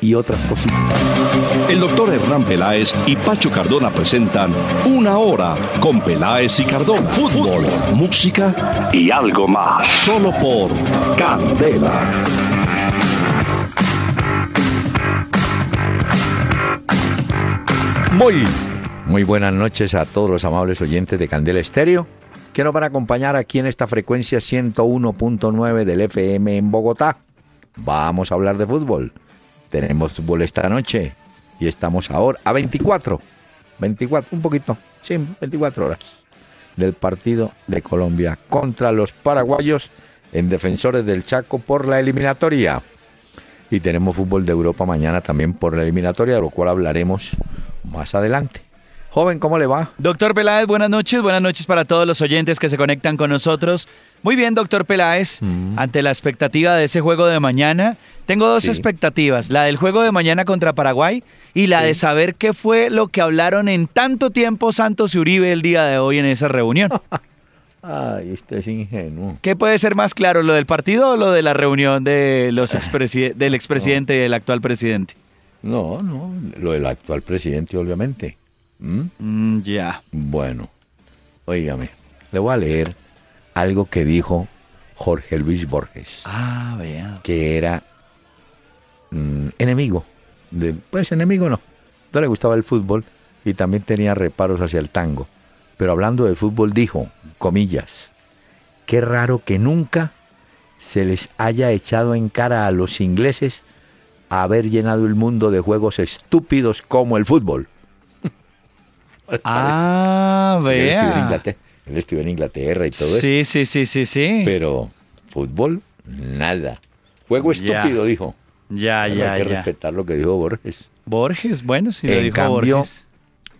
y otras cositas. El doctor Hernán Peláez y Pacho Cardona presentan Una Hora con Peláez y Cardona. Fútbol, música y algo más. Solo por Candela. Muy, muy buenas noches a todos los amables oyentes de Candela Estéreo que nos van a acompañar aquí en esta frecuencia 101.9 del FM en Bogotá. Vamos a hablar de fútbol. Tenemos fútbol esta noche y estamos ahora a 24, 24, un poquito, sí, 24 horas del partido de Colombia contra los paraguayos en Defensores del Chaco por la eliminatoria. Y tenemos fútbol de Europa mañana también por la eliminatoria, de lo cual hablaremos más adelante. Joven, ¿cómo le va? Doctor Peláez, buenas noches. Buenas noches para todos los oyentes que se conectan con nosotros. Muy bien, doctor Peláez. Mm. Ante la expectativa de ese juego de mañana, tengo dos Sí. expectativas. La del juego de mañana contra Paraguay y la de saber qué fue lo que hablaron en tanto tiempo Santos y Uribe el día de hoy en esa reunión. Ay, usted es ingenuo. ¿Qué puede ser más claro, lo del partido o lo de la reunión de los expresi- del expresidente y del actual presidente? No, no, lo del actual presidente, obviamente. ¿Mm? Mm, ya. Bueno, óigame, le voy a leer algo que dijo Jorge Luis Borges, Ah, vea. que era mm, enemigo, de, pues enemigo no, no le gustaba el fútbol y también tenía reparos hacia el tango, pero hablando de fútbol dijo, comillas, qué raro que nunca se les haya echado en cara a los ingleses haber llenado el mundo de juegos estúpidos como el fútbol. Ah, en vea. Él estuvo en Inglaterra y todo eso. Sí, sí, sí, sí, sí. Pero fútbol, nada. Juego Ya. estúpido, dijo. Ya, Bueno, ya, hay que ya. respetar lo que dijo Borges. Borges, bueno, si lo en dijo cambio, Borges.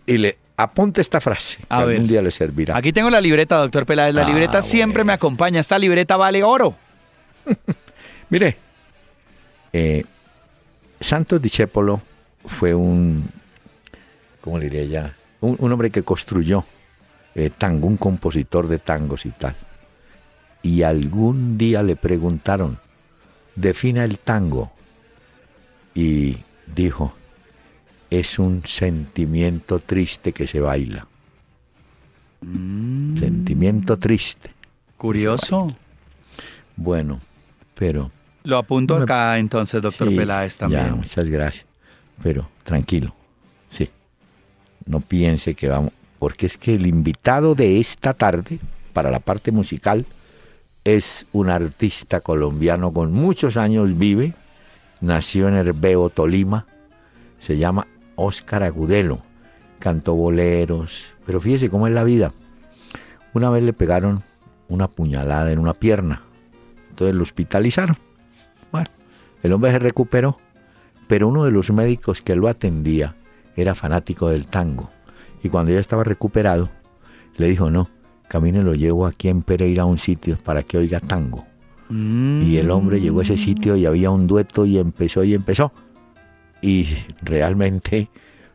y le apunte esta frase, que A ver. algún día le servirá. Aquí tengo la libreta, doctor Peláez. La Ah, libreta siempre me acompaña. Esta libreta vale oro. Mire, eh, Santos Discépolo fue un, ¿cómo le diría ya? Un, un hombre que construyó eh, tango, un compositor de tangos y tal. Y algún día le preguntaron, defina el tango. Y dijo, es un sentimiento triste que se baila. Sentimiento triste. Curioso. Bueno, pero... Lo apunto me- acá entonces, doctor Sí, Peláez también. Ya, muchas gracias. Pero tranquilo, sí. No piense que vamos, porque es que el invitado de esta tarde, para la parte musical, es un artista colombiano con muchos años, vive, nació en Herbeo, Tolima, se llama Óscar Agudelo, cantó boleros, pero fíjese cómo es la vida. Una vez le pegaron una puñalada en una pierna, entonces lo hospitalizaron. Bueno, el hombre se recuperó, pero uno de los médicos que lo atendía era fanático del tango. Y cuando ya estaba recuperado, le dijo, no, camine lo llevo aquí en Pereira a un sitio para que oiga tango. Y el hombre llegó a ese sitio y había un dueto y empezó y empezó. Y realmente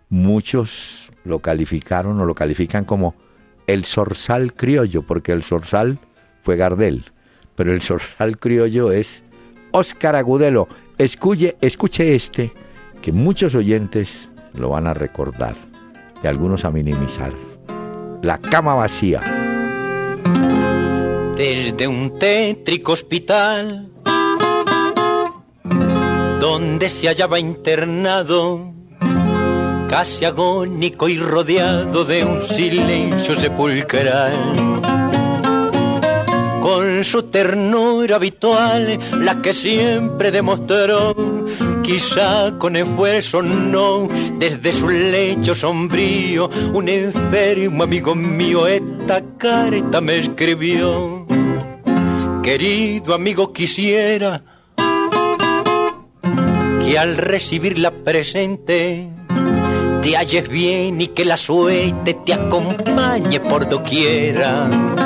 muchos lo calificaron o lo califican como el zorzal criollo, porque el zorzal fue Gardel, pero el zorzal criollo es Óscar Agudelo. Escuche, escuche este, que muchos oyentes lo van a recordar y algunos a minimizar. La cama vacía. desde un tétrico hospital donde se hallaba internado, casi agónico y rodeado de un silencio sepulcral. Con su ternura habitual, la que siempre demostró, quizá con esfuerzo no, desde su lecho sombrío, un enfermo amigo mío esta carta me escribió. Querido amigo, quisiera que al recibir la presente te halles bien y que la suerte te acompañe por doquiera.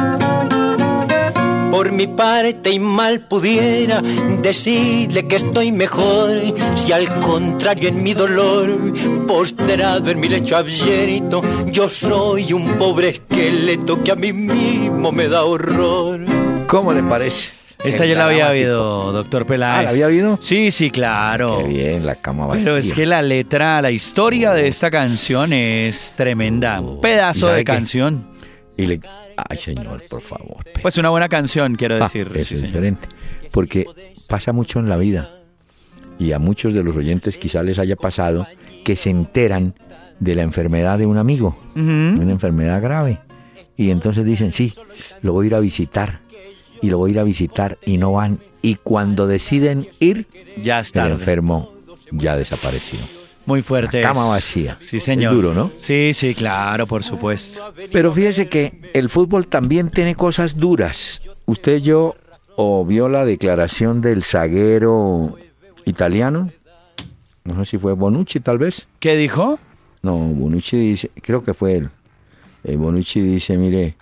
Por mi parte y mal pudiera decirle que estoy mejor, si al contrario en mi dolor, posterado en mi lecho abierto, yo soy un pobre esqueleto que a mí mismo me da horror. ¿Cómo le parece? Esta El yo la había oído, doctor Peláez. Ah, ¿la había oído? Sí, sí, claro. Qué bien, la cama vacía. Pero es que la letra, la historia de esta canción es tremenda. Un ¿Y pedazo de qué? canción. Y le... Ay, señor, por favor. Pues una buena canción, quiero Ah, decir. eso sí, es señor. diferente. Porque pasa mucho en la vida. Y a muchos de los oyentes quizá les haya pasado que se enteran de la enfermedad de un amigo, Ujú. una enfermedad grave. Y entonces dicen, sí, lo voy a ir a visitar. Y lo voy a ir a visitar y no van. Y cuando deciden ir, Ya el está. enfermo ya desapareció. Muy fuerte. La cama vacía. Sí, señor. Es duro, ¿no? Sí, sí, claro, por supuesto. Pero fíjese que el fútbol también tiene cosas duras. Usted yo o vio la declaración del zaguero italiano, no sé si fue Bonucci tal vez. ¿Qué dijo? No, Bonucci dice, creo que fue él. Eh, Bonucci dice, mire,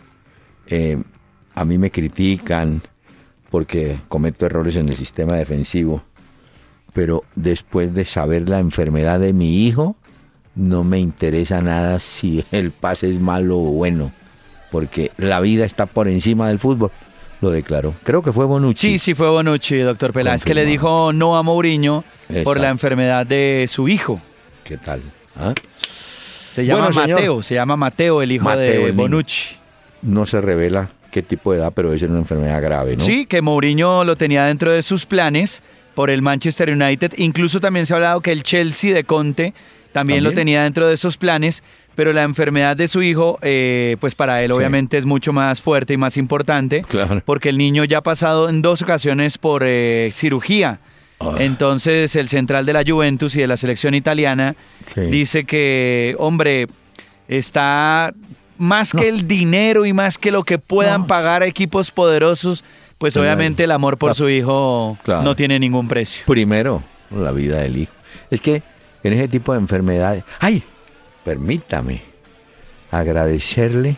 eh, a mí me critican porque cometo errores en el sistema defensivo, pero después de saber la enfermedad de mi hijo, no me interesa nada si el pase es malo o bueno, porque la vida está por encima del fútbol, lo declaró. Creo que fue Bonucci. Sí, sí fue Bonucci, doctor Peláez, que le dijo no a Mourinho por la enfermedad de su hijo. ¿Qué tal? ¿Ah? Se llama Bueno, señor. Mateo, se llama Mateo, el hijo Mateo, de. Bonucci. No se revela qué tipo de edad, pero debe ser una enfermedad grave, ¿no? Sí, que Mourinho lo tenía dentro de sus planes por el Manchester United. Incluso también se ha hablado que el Chelsea de Conte también, lo tenía dentro de esos planes, pero la enfermedad de su hijo, eh, pues para él Sí. obviamente es mucho más fuerte y más importante, Claro. porque el niño ya ha pasado en dos ocasiones por eh, cirugía. Ah. Entonces el central de la Juventus y de la selección italiana Sí. dice que, hombre, está más que el dinero y más que lo que puedan No. pagar equipos poderosos, pues obviamente el amor por Claro. su hijo Claro. no tiene ningún precio. Primero, la vida del hijo. Es que en ese tipo de enfermedades... ¡Ay! Permítame agradecerle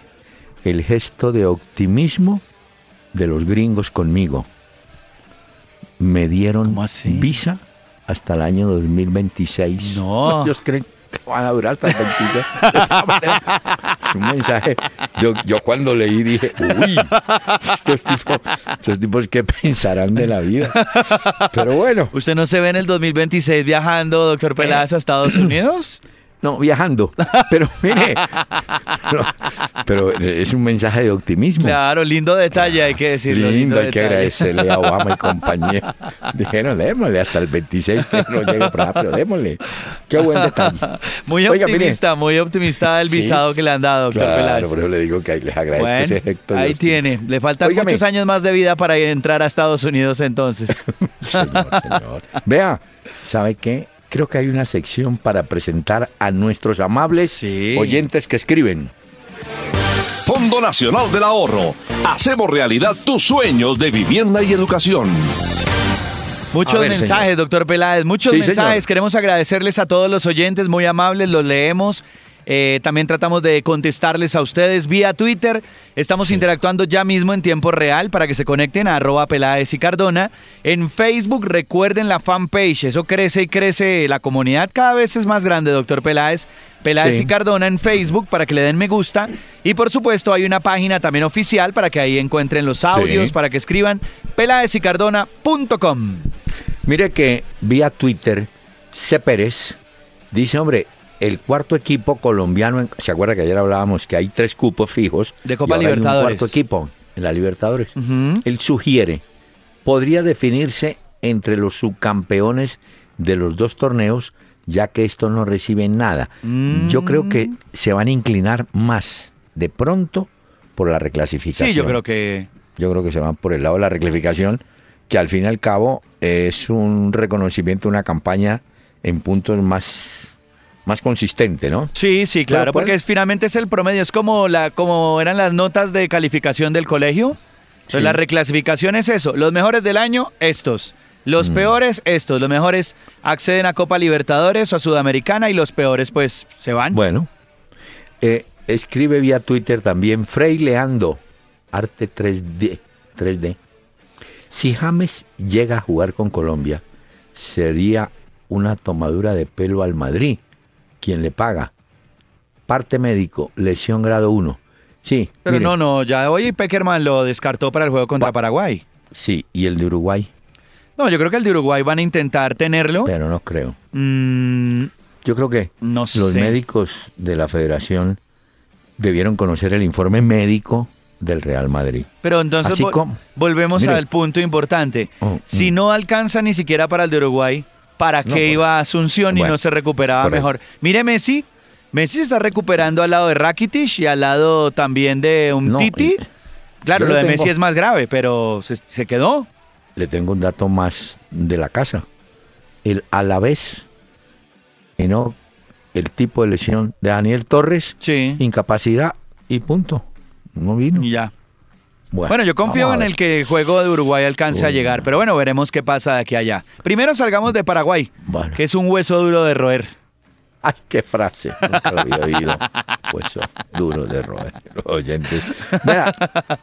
el gesto de optimismo de los gringos conmigo. Me dieron visa hasta el año 2026. No. Ellos creen que van a durar hasta el 26. De todas maneras, es un mensaje. Yo, yo cuando leí dije, uy, estos tipos, estos tipos qué pensarán de la vida. Pero bueno, ¿Usted no se ve en el 2026 viajando, doctor Peláez, a Estados Unidos? no, viajando. Pero mire, no, pero es un mensaje de optimismo. Claro, lindo detalle, hay que decirlo. Lindo, hay que agradecerle a Obama y compañía. Dijeron, démosle hasta el 26 que no llegue para allá, pero démosle. Qué buen detalle. Muy Oiga, mire. optimista, muy optimista el Sí. visado que le han dado, doctor Claro, Peláez. por eso le digo que les agradezco Bueno, ese efecto. ahí tiene. Le faltan muchos años más de vida para entrar a Estados Unidos entonces. Señor, señor. Vea, ¿sabe qué? Creo que hay una sección para presentar a nuestros amables Sí. oyentes que escriben. Fondo Nacional del Ahorro. Hacemos realidad tus sueños de vivienda y educación. Muchos ver, mensajes, señor. doctor Peláez, muchos Sí, mensajes. señor. Queremos agradecerles a todos los oyentes, muy amables, los leemos. Eh, también tratamos de contestarles a ustedes vía Twitter. Estamos interactuando ya mismo en tiempo real para que se conecten a arroba Peláez y Cardona. En Facebook recuerden la fanpage, eso crece y crece. La comunidad cada vez es más grande, doctor Peláez. Peláez Sí. y Cardona en Facebook para que le den me gusta. Y por supuesto hay una página también oficial para que ahí encuentren los audios, Sí. para que escriban peláezicardona.com. Mire que vía Twitter, C. Pérez dice, hombre, el cuarto equipo colombiano, ¿se acuerda que ayer hablábamos que hay tres cupos fijos? De Copa y ahora hay Libertadores. un cuarto equipo en la Libertadores. Él sugiere, podría definirse entre los subcampeones de los dos torneos, ya que estos no reciben nada. Yo creo que Mm. se van a inclinar más de pronto por la reclasificación. Sí, yo creo que Yo creo que se van por el lado de la reclasificación, que al fin y al cabo es un reconocimiento, una campaña en puntos más, más consistente, ¿no? sí, sí, claro, porque es, finalmente es el promedio, es como la como eran las notas de calificación del colegio. Entonces Sí. la reclasificación es eso, los mejores del año estos, los Mm. peores estos, los mejores acceden a Copa Libertadores o a Sudamericana y los peores pues se van. Bueno, eh, escribe vía Twitter también Frei Leando, arte 3D, 3D. Si James llega a jugar con Colombia, sería una tomadura de pelo al Madrid, quien le paga. Parte médico, lesión grado 1. Sí. Pero mire, no, no, ya hoy Peckerman lo descartó para el juego contra Pa- Paraguay. Sí, y el de Uruguay, No, yo creo que el de Uruguay van a intentar tenerlo. pero no creo. Mm, Yo creo que no los sé. médicos de la federación debieron conocer el informe médico del Real Madrid. Pero entonces Así vol- como- volvemos Mire. al punto importante. Oh, si mm. no alcanza ni siquiera para el de Uruguay, ¿para No, qué pues, iba a Asunción y no se recuperaba correcto. mejor? Mire Messi, Messi se está recuperando al lado de Rakitic y al lado también de un No, Titi. Claro, lo de tengo- Messi es más grave, pero se, se quedó. Le tengo un dato más de la casa. El Alavés, y no el tipo de lesión de Daniel Torres, Sí. incapacidad y punto. No vino. Y ya. Bueno, yo confío en el que el juego de Uruguay alcance a llegar, pero bueno, veremos qué pasa de aquí a allá. Primero salgamos de Paraguay, Bueno. que es un hueso duro de roer. Ay, qué frase. Nunca lo había oído. Oh, duro de roer. Oyentes. Mira,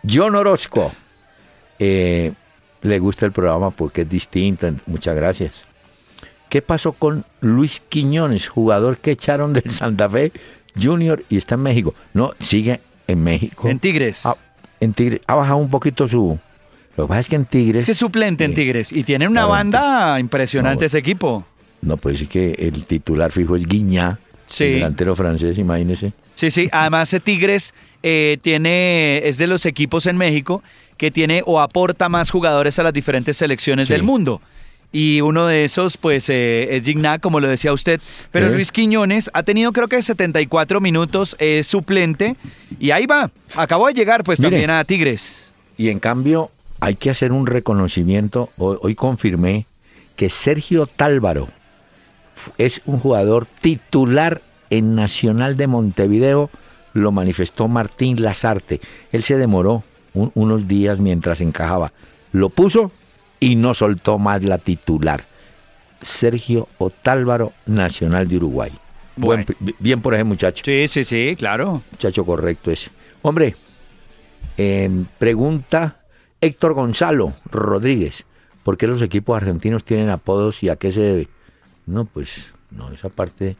John Orozco. eh, le gusta el programa porque es distinto. Muchas gracias. ¿Qué pasó con Luis Quiñones, jugador que echaron del Santa Fe Junior y está en México? No, sigue en México. En Tigres. Ah, en Tigres. Ha bajado un poquito su. Lo que pasa es que en Tigres. Es que es suplente en Tigres y tiene una banda impresionante No, ese equipo. No, pues sí que el titular fijo es Guiñá, Sí. el delantero francés, imagínese. Sí, sí. Además, Tigres eh, tiene es de los equipos en México que tiene o aporta más jugadores a las diferentes selecciones Sí. del mundo. Y uno de esos, pues, eh, es Gignac, como lo decía usted. Pero. Luis Quiñones ha tenido, creo que 74 minutos, es suplente. Y ahí va. Acabó de llegar, pues, Mire. también a Tigres. Y en cambio, hay que hacer un reconocimiento. Hoy, hoy confirmé que Sergio Tálvaro es un jugador titular en Nacional de Montevideo. Lo manifestó Martín Lazarte. Él se demoró un- unos días mientras encajaba. Lo puso y no soltó más la titular. Sergio Otálvaro, Nacional de Uruguay. Bueno. Buen- bien por ese muchacho. Sí, sí, sí, claro. Muchacho correcto ese. Hombre, em, pregunta Héctor Gonzalo Rodríguez. ¿Por qué los equipos argentinos tienen apodos y a qué se debe? No, pues, no, esa parte.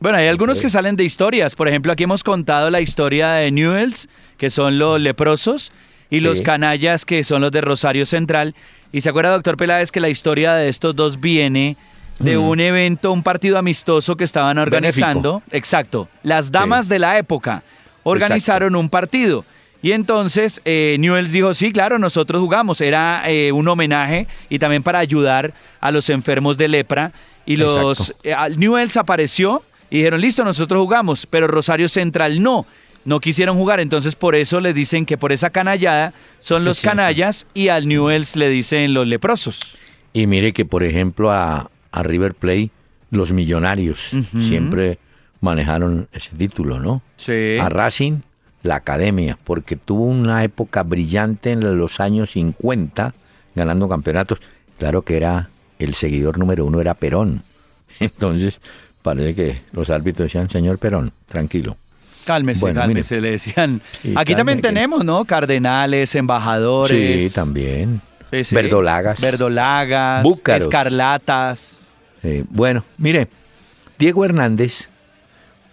Bueno, hay algunos que salen de historias. Por ejemplo, aquí hemos contado la historia de Newells, que son los leprosos, y los Sí. canallas, que son los de Rosario Central. Y se acuerda, doctor Peláez, que la historia de estos dos viene de Mm. un evento, un partido amistoso que estaban organizando. Exacto. Las damas de la época organizaron un partido. Y entonces eh, Newells dijo, sí, claro, nosotros jugamos. Era eh, un homenaje y también para ayudar a los enfermos de lepra. Y los eh, Newells apareció y dijeron, listo, nosotros jugamos, pero Rosario Central no. No quisieron jugar, entonces por eso les dicen que por esa canallada son los canallas y al Newells le dicen los leprosos. Y mire que, por ejemplo, a, a River Plate, los millonarios siempre manejaron ese título, ¿no? Sí. A Racing, la academia, porque tuvo una época brillante en los años 50, ganando campeonatos. Claro que era el seguidor número uno, era Perón. Entonces, parece que los árbitros decían, señor Perón, tranquilo. Cálmese, Bueno, cálmese, le decían. Sí, Aquí también tenemos, ¿no? Cardenales, embajadores. Sí, también. Sí, sí. Verdolagas. Verdolagas. Búcaros. Escarlatas. Eh, bueno, mire, Diego Hernández,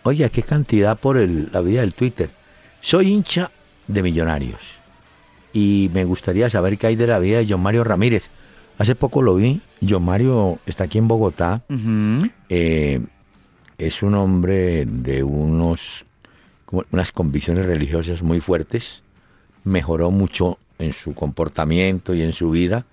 oye, qué cantidad por el- la vida del Twitter. Soy hincha de Millonarios y me gustaría saber qué hay de la vida de John Mario Ramírez. Hace poco lo vi, John Mario está aquí en Bogotá, eh, es un hombre de unos, unas convicciones religiosas muy fuertes, mejoró mucho en su comportamiento y en su vida.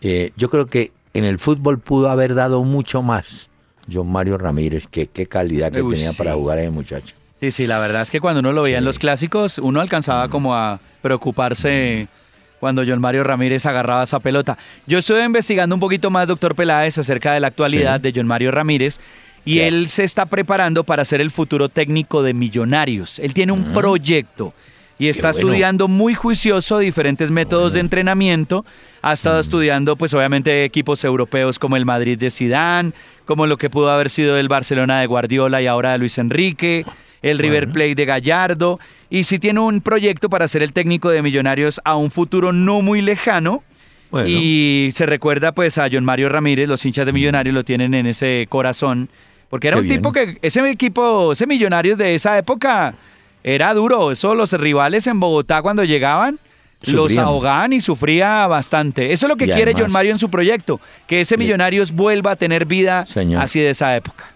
Eh, yo creo que en el fútbol pudo haber dado mucho más John Mario Ramírez, que qué calidad que Uy, tenía sí. para jugar ese muchacho. Sí, sí, la verdad es que cuando uno lo veía en Sí. Los clásicos, uno alcanzaba como a preocuparse cuando John Mario Ramírez agarraba esa pelota. Yo estuve investigando un poquito más, doctor Peláez, acerca de la actualidad Sí. de John Mario Ramírez y ¿Qué él se está preparando para ser el futuro técnico de Millonarios. Él tiene un proyecto y está bueno. estudiando muy juicioso diferentes métodos de entrenamiento. Ha estado estudiando, pues obviamente, equipos europeos como el Madrid de Sidán, como lo que pudo haber sido el Barcelona de Guardiola y ahora de Luis Enrique, el River. Plate de Gallardo. Y si tiene un proyecto para ser el técnico de Millonarios a un futuro no muy lejano. Y se recuerda pues a John Mario Ramírez, los hinchas de Millonarios lo tienen en ese corazón, porque era Qué un bien. tipo que, ese equipo, ese Millonarios de esa época era duro, eso los rivales en Bogotá cuando llegaban los ahogaban y sufría bastante. Eso es lo que Y quiere además- John Mario en su proyecto, que ese Millonarios vuelva a tener vida Señor. así de esa época.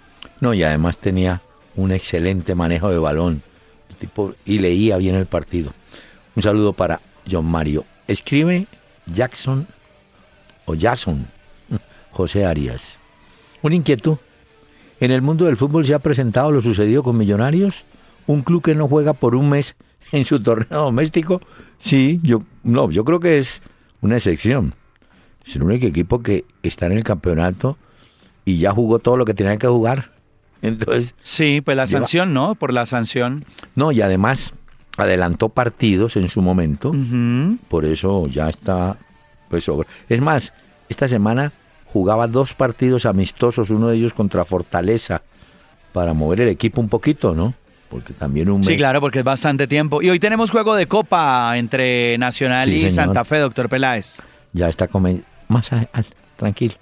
No, y además tenía un excelente manejo de balón. El tipo, y leía bien el partido. Un saludo para John Mario. Escribe Jackson o Jackson José Arias. Una inquietud. En el mundo del fútbol se ha presentado lo sucedido con Millonarios. Un club que no juega por un mes en su torneo doméstico. Sí, yo no, yo creo que es una excepción. Es el único equipo que está en el campeonato y ya jugó todo lo que tenía que jugar. Entonces, Sí, pues la Lleva- sanción, ¿no? Por la sanción. no, y además adelantó partidos en su momento, por eso ya está pues sobre. Es más, esta semana jugaba dos partidos amistosos, uno de ellos contra Fortaleza, para mover el equipo un poquito, ¿no? Porque también un mes. Sí, claro, porque es bastante tiempo. Y hoy tenemos juego de copa entre Nacional Sí, y señor. Santa Fe, doctor Peláez. Ya está comen- más a- al- tranquilo.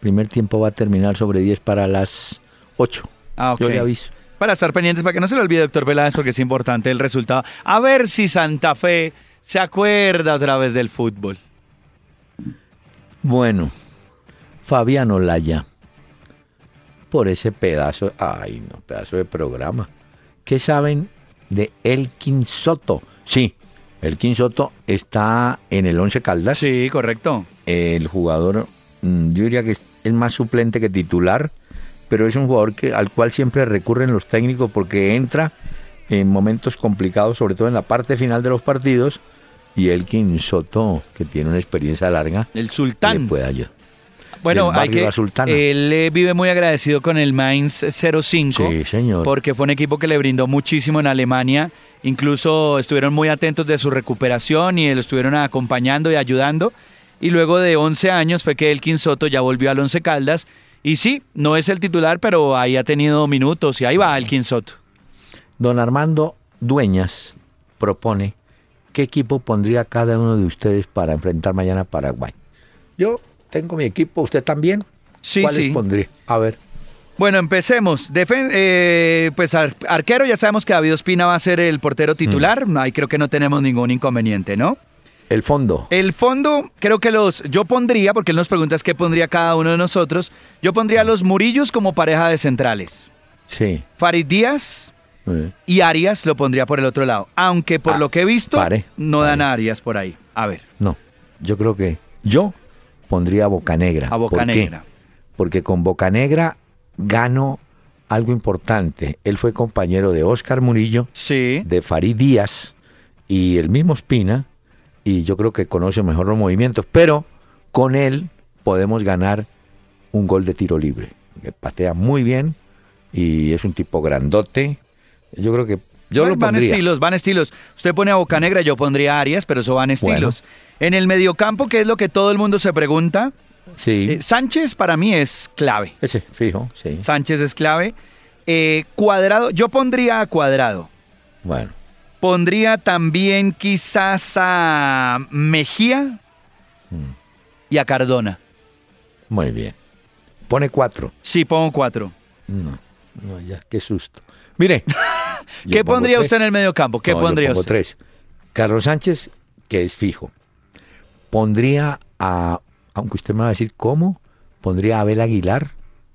Primer tiempo va a terminar sobre 10 para las 8. Ah, ok. Yo le aviso. Para estar pendientes, para que no se le olvide, doctor Peláez, porque es importante el resultado. A ver si Santa Fe se acuerda otra vez del fútbol. Bueno, Fabián Olaya, por ese pedazo, ay no, pedazo de programa. ¿Qué saben de Elkin Soto? Sí, Elkin Soto está en el Once Caldas. Sí, correcto. El jugador, mm, yo diría que es, es más suplente que titular, pero es un jugador que, al cual siempre recurren los técnicos porque entra en momentos complicados, sobre todo en la parte final de los partidos, y Elkin Soto, que tiene una experiencia larga, El le Sultán. puede ayudar. Bueno, hay barrio que. Él eh, vive muy agradecido con el Mainz 05. Sí, señor. Porque fue un equipo que le brindó muchísimo en Alemania. Incluso estuvieron muy atentos de su recuperación y lo estuvieron acompañando y ayudando. Y luego de 11 años fue que Elkin Soto ya volvió al Once Caldas. Y sí, no es el titular, pero ahí ha tenido minutos y ahí va Elkin Soto. Don Armando Dueñas propone qué equipo pondría cada uno de ustedes para enfrentar mañana a Paraguay. Yo tengo mi equipo, usted también. Sí, ¿Cuáles sí. pondría? A ver. Bueno, empecemos. Defen- eh, pues ar- arquero, ya sabemos que David Ospina va a ser el portero titular. Ahí creo que no tenemos ningún inconveniente, ¿no? El fondo. El fondo, creo que los. Yo pondría, porque él nos pregunta es qué pondría cada uno de nosotros. Yo pondría a los Murillos como pareja de centrales. Sí. Farid Díaz y Arias lo pondría por el otro lado. Aunque por Ah, lo que he visto, pare, no pare. dan a Arias por ahí. A ver, No, yo creo que yo pondría a Bocanegra. a Boca ¿Por qué? Porque con Bocanegra gano algo importante. Él fue compañero de Oscar Murillo, Sí. de Farid Díaz y el mismo Espina, y yo creo que conoce mejor los movimientos, pero con él podemos ganar un gol de tiro libre. Que patea muy bien y es un tipo grandote. Yo creo que yo Van- lo van estilos, van estilos. Usted pone a Boca Negra, yo pondría a Arias, pero eso van estilos. En el mediocampo, que es lo que todo el mundo se pregunta, Sí, eh, Sánchez para mí es clave. ese, fijo, sí. Sánchez es clave. Eh, cuadrado, yo pondría a Cuadrado. Bueno, Pondría también quizás a Mejía Mm. y a Cardona. muy bien. Pone cuatro. Sí, pongo cuatro. No, no, ya, qué susto. Mire. yo ¿Qué pongo pondría tres. usted en el mediocampo? ¿Qué No, yo pondría pongo usted? tres. Carlos Sánchez, que es fijo. Pondría a, aunque usted me va a decir cómo, pondría a Abel Aguilar,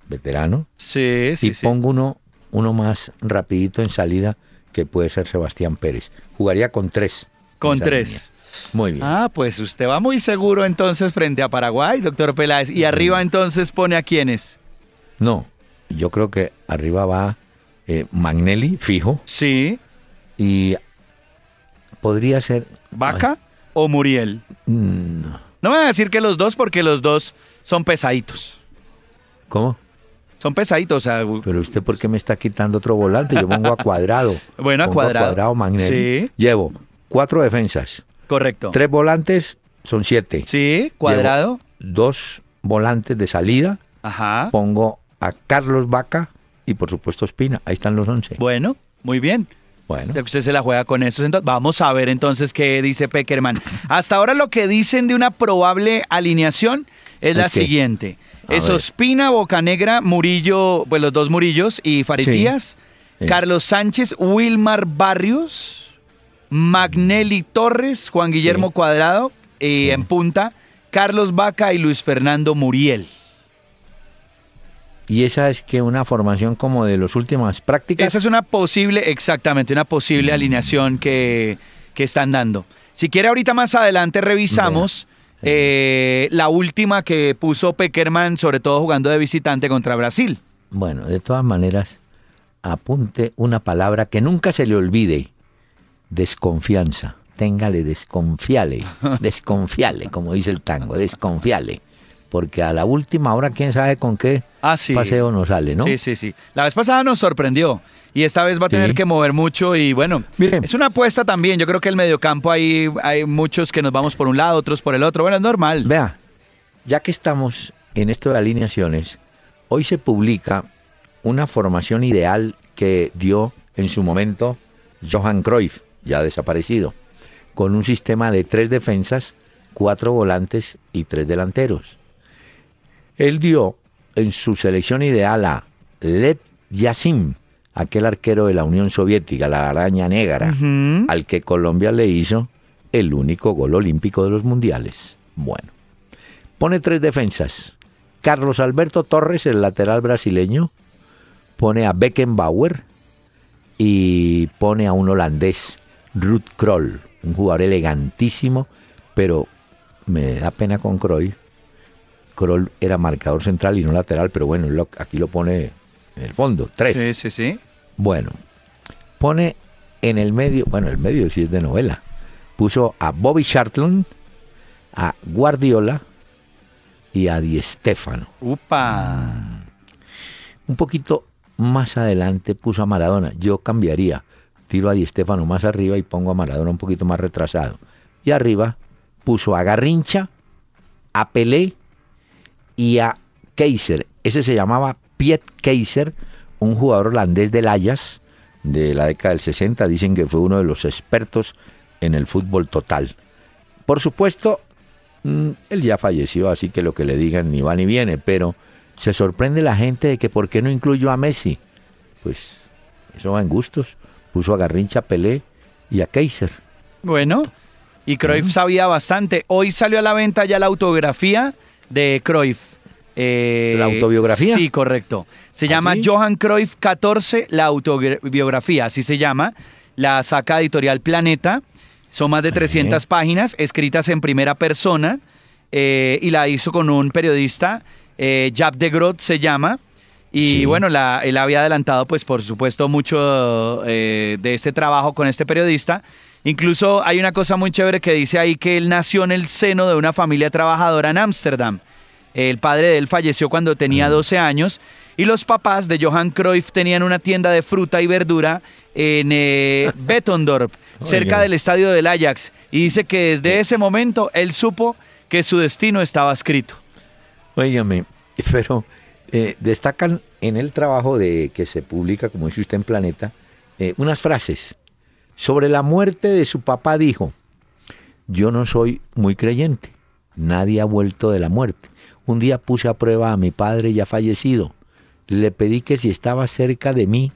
veterano, Sí, sí, y sí. pongo uno, uno más rapidito en salida, que puede ser Sebastián Pérez. Jugaría con tres. Con tres. línea. Muy bien. Ah, pues usted va muy seguro entonces frente a Paraguay, doctor Peláez. Y arriba entonces pone a quiénes. No, yo creo que arriba va eh, Magnelli, fijo, Sí, y podría ser... Vaca o Muriel. Mm, no. No me van a decir que los dos porque los dos son pesaditos. ¿Cómo? Son pesaditos, o sea, Pero usted, ¿por qué me está quitando otro volante? Yo pongo a cuadrado. Bueno, a Cuadrado. cuadrado Magnelli. Sí. Llevo cuatro defensas, correcto. tres volantes, son siete. Sí, cuadrado. Llevo dos volantes de salida. Ajá. Pongo a Carlos Vaca y, por supuesto, Espina. Ahí están los once. Bueno, muy bien. Bueno. Usted se la juega con eso. Entonces, vamos a ver entonces qué dice Peckerman. Hasta ahora lo que dicen de una probable alineación es la siguiente. A Es ver. Ospina, Bocanegra, Murillo, pues los dos Murillos y Sí. Sí. Carlos Sánchez, Wilmar Barrios, Magnelli Torres, Juan Guillermo Sí. Cuadrado y en punta Carlos Vaca y Luis Fernando Muriel. Y esa es que una formación como de las últimas prácticas. Esa es una posible, exactamente, una posible alineación que, que están dando. Si quiere, ahorita más adelante revisamos eh, la última que puso Peckerman, sobre todo jugando de visitante contra Brasil. Bueno, de todas maneras, apunte una palabra que nunca se le olvide. Desconfianza. Téngale desconfiale. Desconfiale, como dice el tango, desconfiale. Porque a la última hora, quién sabe con qué Ah, sí. paseo nos sale, ¿no? Sí, sí, sí. La vez pasada nos sorprendió y esta vez va a tener Sí. que mover mucho y bueno, Mire. es una apuesta también. Yo creo que el mediocampo hay, hay muchos que nos vamos por un lado, otros por el otro. Bueno, es normal. Vea, ya que estamos en esto de alineaciones, hoy se publica una formación ideal que dio en su momento Johan Cruyff, ya desaparecido, con un sistema de tres defensas, cuatro volantes y tres delanteros. Él dio en su selección ideal a Lev Yassin, aquel arquero de la Unión Soviética, la araña negra, al que Colombia le hizo el único gol olímpico de los mundiales. Bueno, pone tres defensas. Carlos Alberto Torres, el lateral brasileño, pone a Beckenbauer y pone a un holandés, Ruud Kroll, un jugador elegantísimo, pero me da pena con Cruyff. Kroll era marcador central y no lateral, pero bueno, lo- aquí lo pone en el fondo, tres. Sí, sí, sí. Bueno, pone en el medio, bueno, el medio sí es de novela. Puso a Bobby Charlton, a Guardiola y a Di Stéfano. Upa. Un poquito más adelante puso a Maradona. Yo cambiaría. Tiro a Di Stéfano más arriba y pongo a Maradona un poquito más retrasado. Y arriba puso a Garrincha, a Pelé y a Keiser. Ese se llamaba Piet Keiser, un jugador holandés del Ajax de la década del 60. Dicen que fue uno de los expertos en el fútbol total. Por supuesto, mm, él ya falleció, así que lo que le digan ni va ni viene, pero se sorprende la gente de que por qué no incluyó a Messi. Pues eso va en gustos. Puso a Garrincha, Pelé y a Keiser. Bueno, y Cruyff sabía bastante. Hoy salió a la venta ya la autobiografía de Cruyff. Eh, ¿La autobiografía? Sí, correcto. Se ¿Ah, llama? Johan Cruyff 14, la autobiografía, así se llama. La saca Editorial Planeta. Son más de 300 páginas, escritas en primera persona, eh, y la hizo con un periodista, eh, Jap de Groot se llama. Y Sí. bueno, la, él había adelantado, pues por supuesto, mucho eh, de este trabajo con este periodista. Incluso hay una cosa muy chévere que dice ahí que él nació en el seno de una familia trabajadora en Ámsterdam. El padre de él falleció cuando tenía 12 años y los papás de Johan Cruyff tenían una tienda de fruta y verdura en eh, cerca Oiga. del estadio del Ajax. Y dice que desde ese momento él supo que su destino estaba escrito. Óigame, pero eh, destacan en el trabajo de que se publica, como dice usted en Planeta, eh, unas frases. Sobre la muerte de su papá dijo, yo no soy muy creyente, nadie ha vuelto de la muerte. Un día puse a prueba a mi padre ya fallecido. Le pedí que si estaba cerca de mí,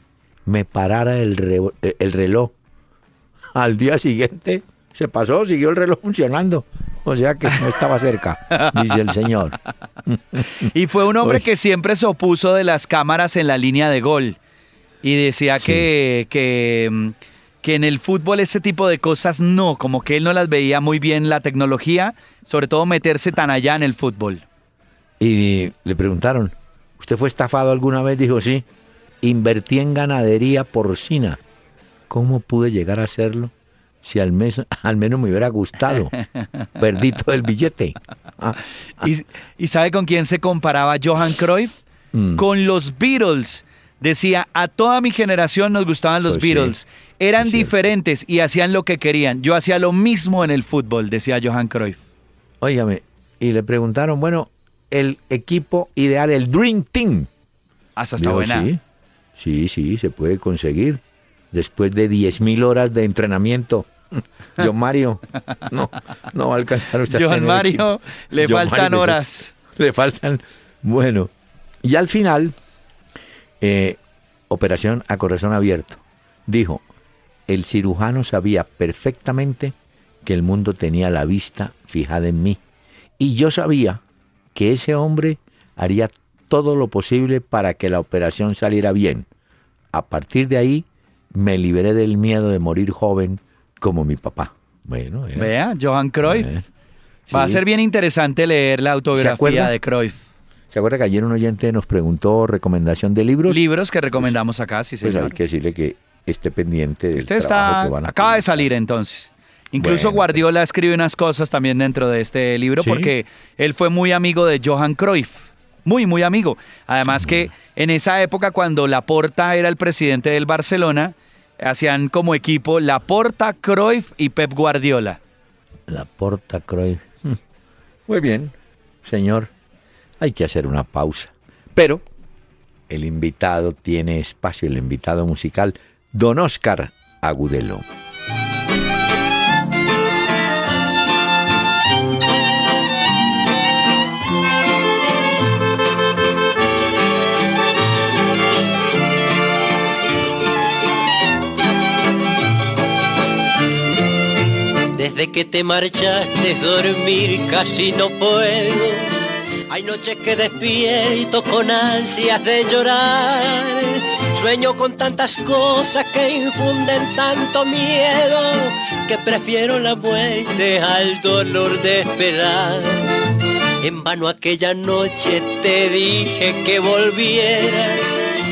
me parara el, re- el reloj. Al día siguiente se pasó, siguió el reloj funcionando. O sea que no estaba cerca, dice el señor. Y fue un hombre que siempre se opuso de las cámaras en la línea de gol. Y decía Sí. que, que, mm, que en el fútbol ese tipo de cosas no, como que él no las veía muy bien la tecnología, sobre todo meterse tan allá en el fútbol. Y le preguntaron, ¿usted fue estafado alguna vez? Dijo, sí, invertí en ganadería porcina. ¿Cómo pude llegar a hacerlo? Si al, mes, al menos me hubiera gustado. Perdí todo el billete. Ah, ¿Y, y sabe con quién se comparaba Johan Cruyff? Mm. Con los Beatles. Decía, a toda mi generación nos gustaban los Pues sí, Beatles. Eran diferentes y hacían lo que querían. Yo hacía lo mismo en el fútbol, decía Johan Cruyff. óigame, y le preguntaron, bueno, el equipo ideal, el Dream Team. Hasta está Dijo, buena. Sí, sí, sí, se puede conseguir. después de 10.000 horas de entrenamiento. John Mario, no, no va a alcanzar usted. John Mario, le John faltan Mario, horas. Le faltan. Bueno, y al final, eh, operación a corazón abierto. Dijo, el cirujano sabía perfectamente que el mundo tenía la vista fijada en mí. Y yo sabía que ese hombre haría todo lo posible para que la operación saliera bien. A partir de ahí, me liberé del miedo de morir joven como mi papá. Bueno, eh, Vea, Johan Cruyff. eh, Va a ser bien interesante leer la autografía acuerda? de Cruyff. ¿Se acuerda que ayer un oyente nos preguntó recomendación de libros? Libros que recomendamos acá, sí, Pues señor. hay que decirle que esté pendiente del Usted trabajo está, que van a acaba de salir entonces. Incluso Bueno, Guardiola escribe unas cosas también dentro de este libro ¿Sí? porque él fue muy amigo de Johan Cruyff. Muy, muy amigo. Además que en esa época cuando Laporta era el presidente del Barcelona, hacían como equipo Laporta, Cruyff y Pep Guardiola. La Porta Croix. Hmm. Muy bien, señor. Hay que hacer una pausa. Pero el invitado tiene espacio, el invitado musical, don Oscar Agudelo. Desde que te marchaste dormir casi no puedo. Hay noches que despierto con ansias de llorar. Sueño con tantas cosas que infunden tanto miedo que prefiero la muerte al dolor de esperar. En vano aquella noche te dije que volviera,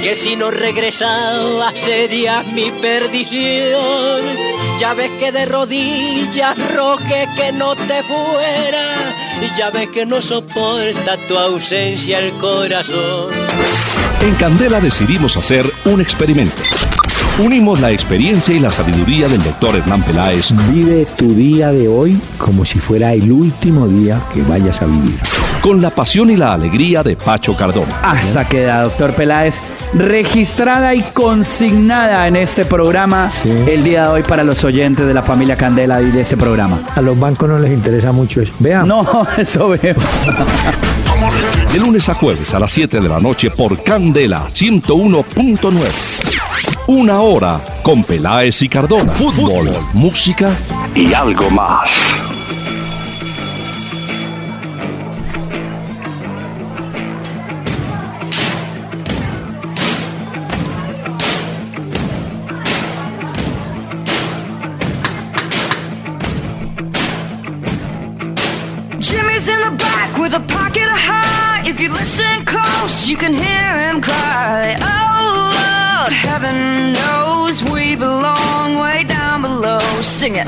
que si no regresaba sería mi perdición. Ya ves que de rodillas rogué que no te fuera, y ya ves que no soporta tu ausencia el corazón. En Candela decidimos hacer un experimento. Unimos la experiencia y la sabiduría del doctor Hernán Peláez Vive tu día de hoy como si fuera el último día que vayas a vivir. Con la pasión y la alegría de Pacho Cardona. Hasta queda, doctor Peláez, registrada y consignada en este programa el día de hoy para los oyentes de la familia Candela y de este programa. A los bancos no les interesa mucho eso. Vean. No, eso veo. De lunes a jueves a las 7 de la noche por Candela 101.9. Una hora con Peláez y Cardona. Fútbol, música y algo más. You can hear him cry. Oh Lord, heaven knows we belong way down below. Sing it.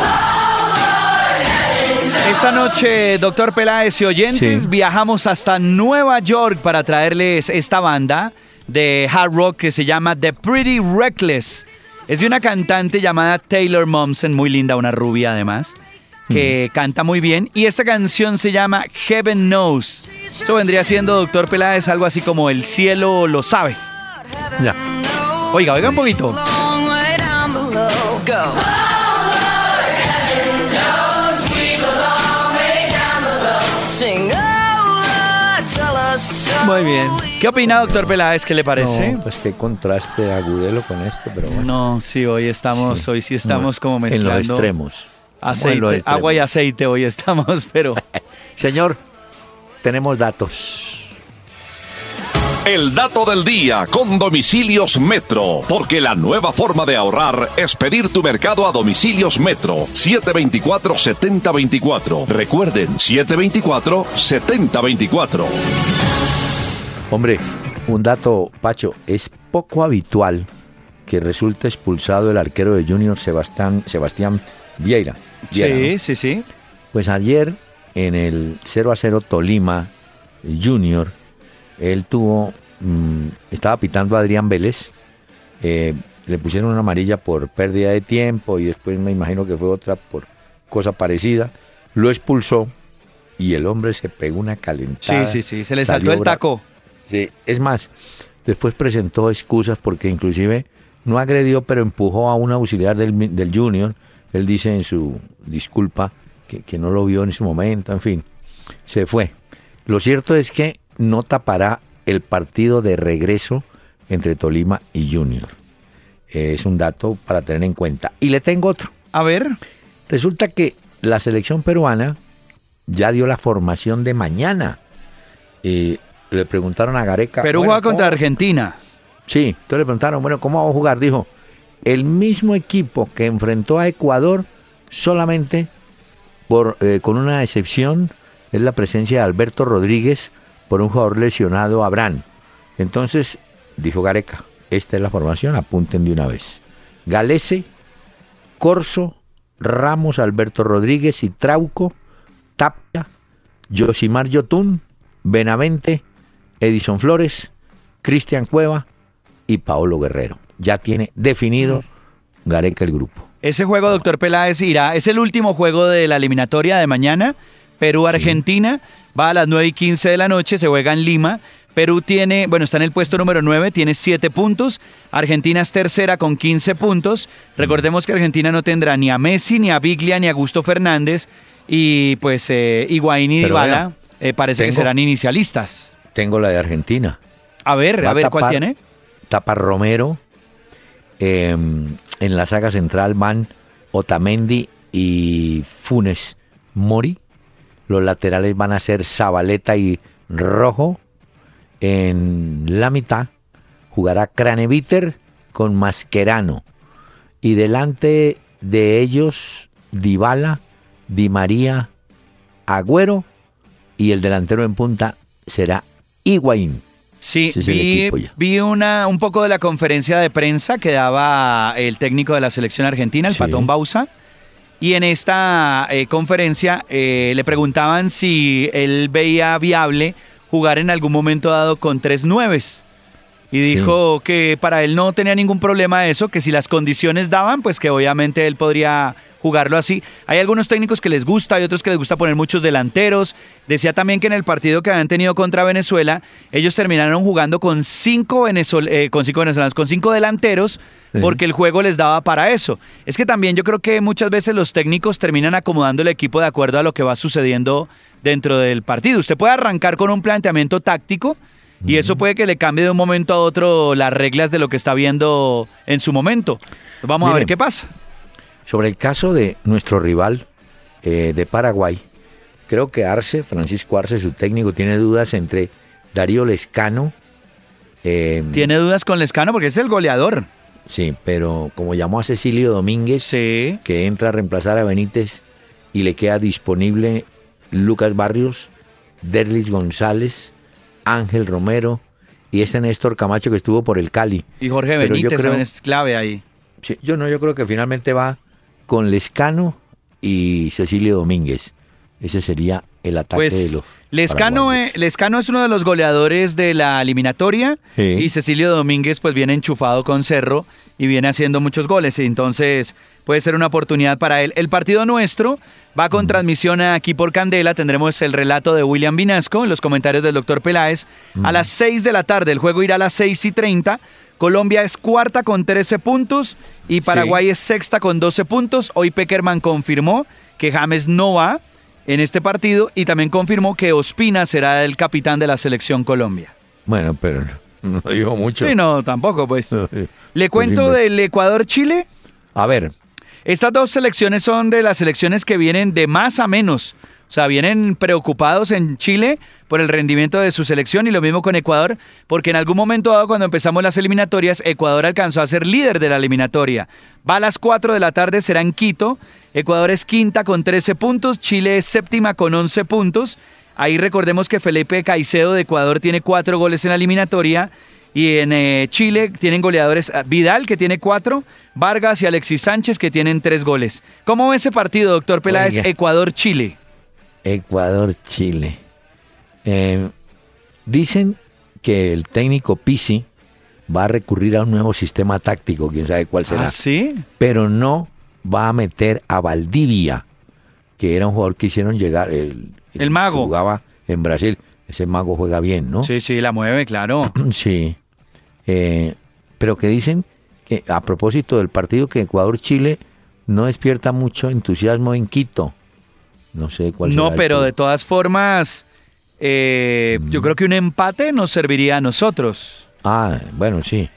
Esta noche, doctor Peláez y oyentes, Sí. viajamos hasta Nueva York para traerles esta banda de hard rock que se llama The Pretty Reckless. Es de una cantante llamada Taylor Momsen, muy linda, una rubia además, que canta muy bien. Y esta canción se llama Heaven Knows. Eso vendría siendo, doctor Peláez, algo así como El cielo lo sabe. Ya. Oiga, oiga un poquito. Muy bien. ¿Qué opina, doctor Peláez? ¿Qué le parece? No, pues qué contraste de agudelo con esto, pero bueno. No, sí, hoy estamos, Sí. hoy sí estamos como En mezclando los extremos. Aceite, extremos. agua y aceite hoy estamos, pero Señor, tenemos datos. El dato del día con Domicilios Metro, porque la nueva forma de ahorrar es pedir tu mercado a Domicilios Metro 724-7024. Recuerden, 724-7024. Hombre, un dato, Pacho, es poco habitual que resulte expulsado el arquero de Junior Sebastián, Sebastián Vieira. Viera, sí, ¿no? sí, sí. Pues ayer en el 0 a 0 Tolima Junior, él tuvo, mm, estaba pitando a Adrián Vélez, eh, le pusieron una amarilla por pérdida de tiempo y después me imagino que fue otra por cosa parecida, lo expulsó y el hombre se pegó una calentada. Sí, sí, sí, se le saltó el taco. Sí, es más, después presentó excusas porque inclusive no agredió, pero empujó a un auxiliar del, del Junior. Él dice en su disculpa que, que no lo vio en su momento, en fin, se fue. Lo cierto es que no tapará el partido de regreso entre Tolima y Junior. Es un dato para tener en cuenta. Y le tengo otro. A ver. Resulta que la selección peruana ya dio la formación de mañana. Y le preguntaron a Gareca. Perú bueno, juega contra ¿cómo? Argentina. Sí, entonces le preguntaron, bueno, ¿cómo vamos a jugar? Dijo, el mismo equipo que enfrentó a Ecuador solamente eh, con una excepción es la presencia de Alberto Rodríguez por un jugador lesionado, Abraham. Entonces, dijo Gareca, esta es la formación, apunten de una vez. Galese, Corso, Ramos, Alberto Rodríguez y Trauco, Tapia, Yosimar Yotun, Benavente, Edison Flores, Cristian Cueva y Paolo Guerrero. Ya tiene definido Gareca el grupo. Ese juego, doctor Peláez, irá. Es el último juego de la eliminatoria de mañana. Perú-Argentina. Va a las 9 y 15 de la noche. Se juega en Lima. Perú tiene, bueno, está en el puesto número 9, tiene 7 puntos. Argentina es tercera con 15 puntos. Recordemos que Argentina no tendrá ni a Messi, ni a Biglia, ni a Gusto Fernández. Y pues eh, Higuaín y Pero Dybala vea, eh, parece que serán inicialistas. Tengo la de Argentina. A ver, Va a ver, ¿cuál tapar- tiene? Tapa Romero. Eh, en la saga central van Otamendi y Funes Mori. Los laterales van a ser Zabaleta y Rojo. En la mitad jugará Craneviter con Mascherano. Y delante de ellos, Dybala, Di María, Agüero. Y el delantero en punta será Higuaín. Sí, vi, vi una, un poco de la conferencia de prensa que daba el técnico de la selección argentina, el Sí. Patón Bausa. Y en esta eh, conferencia eh, le preguntaban si él veía viable jugar en algún momento dado con tres nueves. Y dijo que para él no tenía ningún problema eso, que si las condiciones daban, pues que obviamente él podría jugarlo así. Hay algunos técnicos que les gusta, hay otros que les gusta poner muchos delanteros. Decía también que en el partido que habían tenido contra Venezuela, ellos terminaron jugando con cinco, venezol- eh, con cinco venezolanos, con cinco delanteros, Sí. porque el juego les daba para eso. Es que también yo creo que muchas veces los técnicos terminan acomodando el equipo de acuerdo a lo que va sucediendo dentro del partido. Usted puede arrancar con un planteamiento táctico y eso puede que le cambie de un momento a otro las reglas de lo que está viendo en su momento. Vamos a ver qué pasa. Sobre el caso de nuestro rival eh, de Paraguay, creo que Arce, Francisco Arce, su técnico, tiene dudas entre Darío Lescano. eh, Tiene dudas con Lescano porque es el goleador. Sí, pero como llamó a Cecilio Domínguez, Sí. que entra a reemplazar a Benítez y le queda disponible Lucas Barrios, Derlis González, Ángel Romero y este Néstor Camacho que estuvo por el Cali. Y Jorge Benítez creo- es clave ahí. Sí, yo no, yo creo que finalmente va con Lescano y Cecilio Domínguez. Ese sería el ataque de Pues los. Lescano, eh, Lescano es uno de los goleadores de la eliminatoria Sí. y Cecilio Domínguez pues viene enchufado con Cerro y viene haciendo muchos goles. Entonces puede ser una oportunidad para él. El partido nuestro va con transmisión aquí por Candela. Tendremos el relato de William Vinasco, los comentarios del doctor Peláez. A las 6 de la tarde, el juego irá a las 6 y 30. Colombia es cuarta con 13 puntos y Paraguay es sexta con 12 puntos. Hoy Peckerman confirmó que James no va en este partido y también confirmó que Ospina será el capitán de la selección Colombia. Bueno, pero no digo mucho. Sí, no, tampoco, pues. Le Pues cuento sí, del Ecuador-Chile. A ver, Estas dos selecciones son de las selecciones que vienen de más a menos. O sea, vienen preocupados en Chile por el rendimiento de su selección y lo mismo con Ecuador, porque en algún momento dado cuando empezamos las eliminatorias, Ecuador alcanzó a ser líder de la eliminatoria. Va a las 4 de la tarde, será en Quito. Ecuador es quinta con 13 puntos, Chile es séptima con 11 puntos. Ahí recordemos que Felipe Caicedo de Ecuador tiene cuatro goles en la eliminatoria y en eh, Chile tienen goleadores eh, Vidal, que tiene cuatro, Vargas y Alexis Sánchez, que tienen tres goles. ¿Cómo ve ese partido, doctor Peláez? Oiga. Ecuador-Chile. Ecuador-Chile. Eh, dicen que el técnico Pisi va a recurrir a un nuevo sistema táctico, quién sabe cuál será. ¿Ah, sí? Pero no va a meter a Valdivia, que era un jugador que hicieron llegar. El, El mago. que Jugaba en Brasil. Ese mago juega bien, ¿no? Sí, sí, la mueve, claro. Sí. Eh, pero que dicen que a propósito del partido que Ecuador-Chile no despierta mucho entusiasmo en Quito. No sé cuál No, pero de todas formas, eh, yo creo que un empate nos serviría a nosotros. Ah, bueno, sí.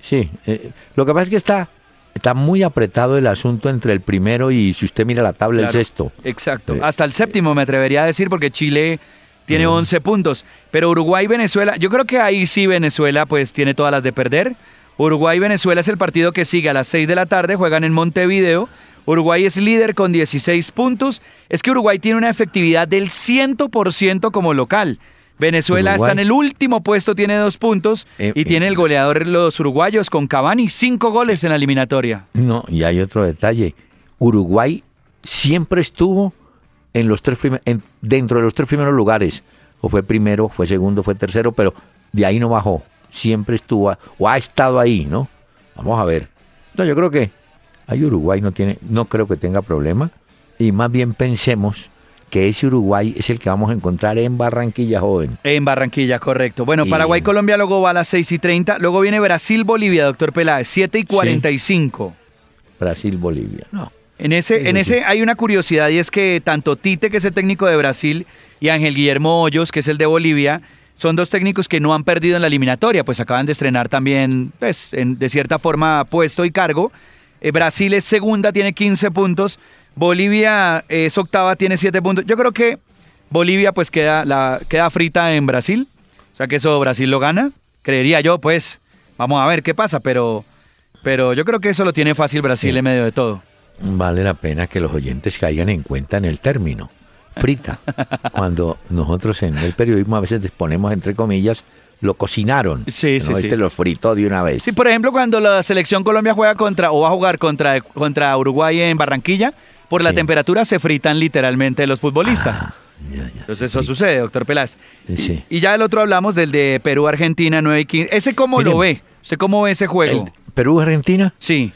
Sí. eh, lo que pasa es que está, está muy apretado el asunto entre el primero y, si usted mira la tabla, el sexto. Exacto. Eh, Hasta el séptimo me atrevería a decir porque Chile tiene 11 puntos. Pero Uruguay, Venezuela, yo creo que ahí sí Venezuela pues tiene todas las de perder. Uruguay, Venezuela es el partido que sigue a las 6 de la tarde, juegan en Montevideo. Uruguay es líder con 16 puntos. Es que Uruguay tiene una efectividad del 100% como local. Venezuela Uruguay. está en el último puesto, tiene dos puntos Eh, y eh, tiene el goleador los uruguayos con Cavani, cinco goles en la eliminatoria. No, y hay otro detalle. Uruguay siempre estuvo en los tres en- dentro de los tres primeros lugares. O fue primero, fue segundo, fue tercero, pero de ahí no bajó. Siempre estuvo, o ha estado ahí, ¿no? Vamos a ver. No, yo creo que ahí Uruguay no tiene, no creo que tenga problema. Y más bien pensemos que ese Uruguay es el que vamos a encontrar en Barranquilla Joven. En Barranquilla, correcto. Bueno, Y- Paraguay, Colombia luego va a las 6 y 30. Luego viene Brasil, Bolivia, doctor Peláez, 7 y 45. Brasil, Bolivia. No. En ese, Sí, en sí, ese hay una curiosidad y es que tanto Tite, que es el técnico de Brasil, y Ángel Guillermo Hoyos, que es el de Bolivia, son dos técnicos que no han perdido en la eliminatoria, pues acaban de estrenar también, pues, en- de cierta forma, puesto y cargo. Eh, Brasil es segunda, tiene 15 puntos. Bolivia es octava, tiene 7 puntos. Yo creo que Bolivia pues queda, la, queda frita en Brasil. O sea que eso Brasil lo gana. Creería yo, pues. Vamos a ver qué pasa, pero, pero yo creo que eso lo tiene fácil Brasil Sí. en medio de todo. vale la pena que los oyentes caigan en cuenta en el término frita. Cuando nosotros en el periodismo a veces ponemos entre comillas, lo cocinaron. Sí, sí, ¿no? sí. Este lo fritó de una vez. Sí, por ejemplo, cuando la selección Colombia juega contra o va a jugar contra, contra Uruguay en Barranquilla, por la Sí. temperatura se fritan literalmente los futbolistas. Ya, ya, Entonces eso sí. sucede, doctor Peláez. Sí. Y ya el otro hablamos del de Perú-Argentina 9 y 15. ¿Ese cómo lo ve? ¿Usted cómo ve ese juego? Perú-Argentina, Sí,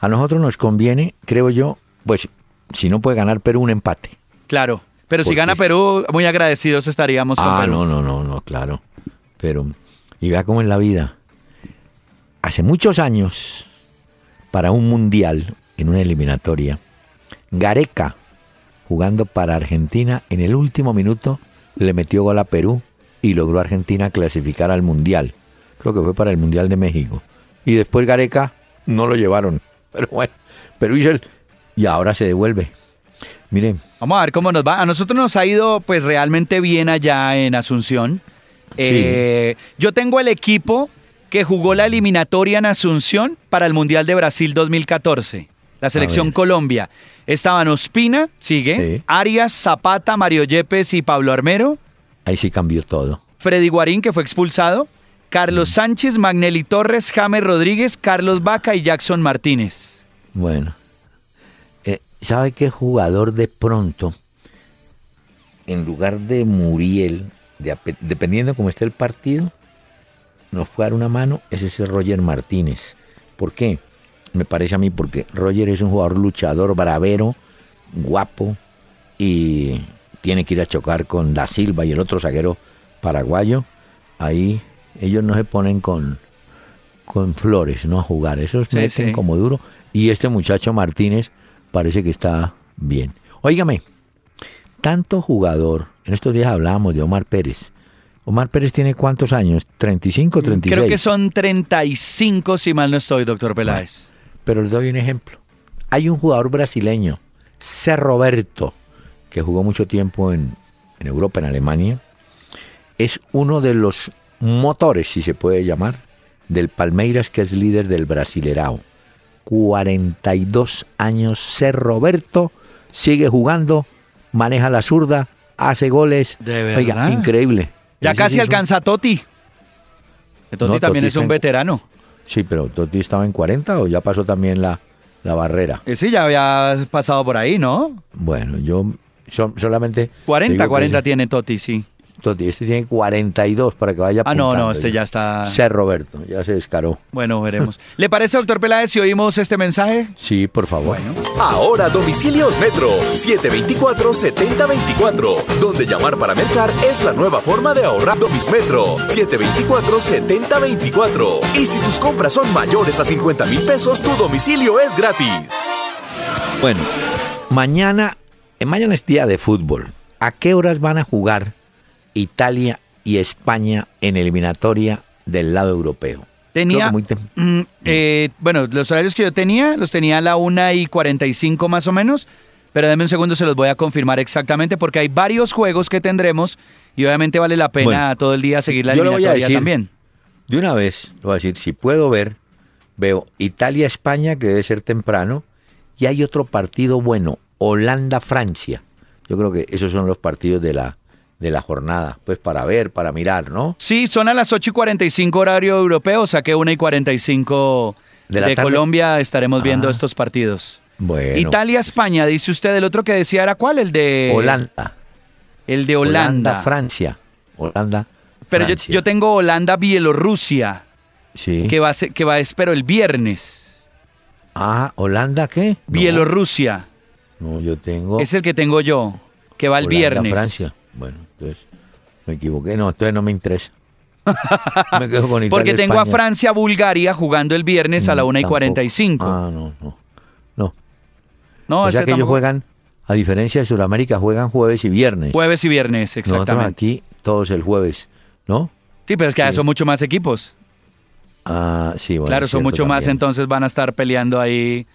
a nosotros nos conviene, creo yo, pues si no puede ganar Perú, un empate. claro. Pero si gana Perú, muy agradecidos estaríamos con Ah, Perú. no, no, no, no, claro. Pero, y vea cómo en la vida, hace muchos años, para un mundial, en una eliminatoria, Gareca, jugando para Argentina, en el último minuto le metió gol a Perú y logró Argentina clasificar al mundial. Creo que fue para el mundial de México. Y después Gareca no lo llevaron. Pero bueno, Perú hizo el... Y ahora se devuelve. Miren, Vamos a ver cómo nos va. A nosotros nos ha ido pues realmente bien allá en Asunción. Eh, yo tengo el equipo que jugó la eliminatoria en Asunción para el Mundial de Brasil 2014. La selección. Colombia. Estaban Ospina, sigue, Sí. Arias, Zapata, Mario Yepes y Pablo Armero. ahí sí cambió todo. Freddy Guarín, que fue expulsado. Carlos Mm. Sánchez, Magnelli Torres, James Rodríguez, Carlos Vaca y Jackson Martínez. Bueno, eh, ¿sabe qué jugador de pronto, en lugar de Muriel, de dependiendo cómo esté el partido, nos puede dar una mano? Es ese Roger Martínez. ¿Por qué? Me parece a mí porque Roger es un jugador luchador, bravero, guapo y tiene que ir a chocar con Da Silva y el otro zaguero paraguayo. Ahí ellos no se ponen con, con flores, no a jugar. Esos Sí, meten sí. como duro. Y este muchacho Martínez parece que está bien. Óigame, tanto jugador, en estos días hablábamos de Omar Pérez. Omar Pérez tiene cuántos años? ¿35 o 36? Creo que son 35, si mal no estoy, doctor Peláez. Pero les doy un ejemplo. Hay un jugador brasileño, C. Roberto, que jugó mucho tiempo en, en Europa, en Alemania. Es uno de los motores, si se puede llamar, del Palmeiras, que es líder del Brasilerao. 42 años, C. Roberto, sigue jugando, maneja la zurda, hace goles. ¿De Oiga, verdad? increíble. Ya casi sí alcanza a Totti. Totti No, también Totti es un en- veterano. Sí, pero Totti estaba en 40 o ya pasó también la, la barrera. Ese ya había pasado por ahí, ¿no? Bueno, yo so- solamente... 40, digo que 40 ese- tiene Totti, sí. Totti, este tiene 42 para que vaya Ah, no, no, este ya está. Ser Roberto, ya se descaró. Bueno, veremos. ¿Le parece, doctor Peláez, si oímos este mensaje? Sí, por favor. Ahora domicilios Metro 724-7024, donde llamar para mercar es la nueva forma de ahorrar Domis Metro 724-7024. Y si tus compras son mayores a 50 mil pesos, tu domicilio es gratis. Bueno, mañana, eh, mañana es día de fútbol. ¿A qué horas van a jugar Italia y España en eliminatoria del lado europeo? Tenía, muy tem- mm, eh, bueno, los horarios que yo tenía, los tenía a la 1 y 45 más o menos, pero denme un segundo, se los voy a confirmar exactamente porque hay varios juegos que tendremos y obviamente vale la pena Bueno, todo el día seguir la yo le voy a eliminatoria decir- también. De una vez, lo voy a decir, si puedo ver, veo Italia-España, que debe ser temprano, y hay otro partido bueno, Holanda-Francia. Yo creo que esos son los partidos de la, de la jornada, pues para ver, para mirar, ¿no? Sí, son a las 8 y 45 horario europeo, o sea que 1 y 45 de, De. Colombia estaremos viendo Ah. estos partidos. Bueno, Italia-España, dice usted, el otro que decía era cuál, el de Holanda. el de Holanda. Francia. Holanda. pero yo, Francia. yo tengo Holanda-Bielorrusia, Sí. que va a ser, que va a ser, pero el viernes. Ah, ¿Holanda qué? Bielorrusia. No, yo tengo. Es el que tengo yo, que va el Holanda, viernes. Francia. Bueno, entonces me equivoqué. No, entonces no me interesa. me quedo con Italia, Porque tengo a España. Francia-Bulgaria jugando el viernes a la Mm, 1 y tampoco. 45. Ah, no, no. No. no, o sea que ellos juegan, a diferencia de Sudamérica, juegan jueves y viernes. Jueves y viernes, Nosotros exactamente. aquí todos el jueves, ¿no? Sí, pero es que ya son mucho más equipos. Ah, sí, bueno. claro, son mucho más, entonces van a estar peleando ahí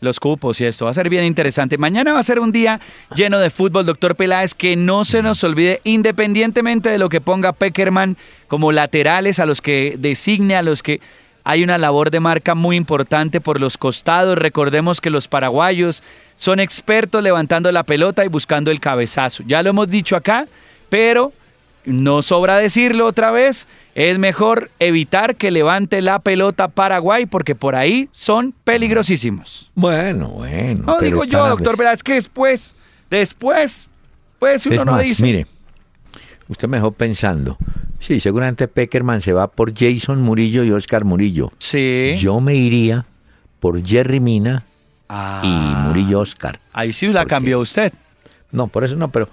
los cupos y esto. Va a ser bien interesante. Mañana va a ser un día lleno de fútbol, doctor Peláez, que no se nos olvide, independientemente de lo que ponga Peckerman como laterales, a los que designe, a los que hay una labor de marca muy importante por los costados. Recordemos que los paraguayos son expertos levantando la pelota y buscando el cabezazo. Ya lo hemos dicho acá, pero no sobra decirlo otra vez, es mejor evitar que levante la pelota Paraguay porque por ahí son peligrosísimos. Bueno, bueno. No pero digo yo, doctor, es que después, después, pues uno Es no más, dice. mire, usted me dejó pensando. Sí, seguramente Peckerman se va por Jason Murillo y Oscar Murillo. Sí. Yo me iría por Jerry Mina Ah, y Murillo Oscar. Ahí sí la cambió usted. No, por eso no, pero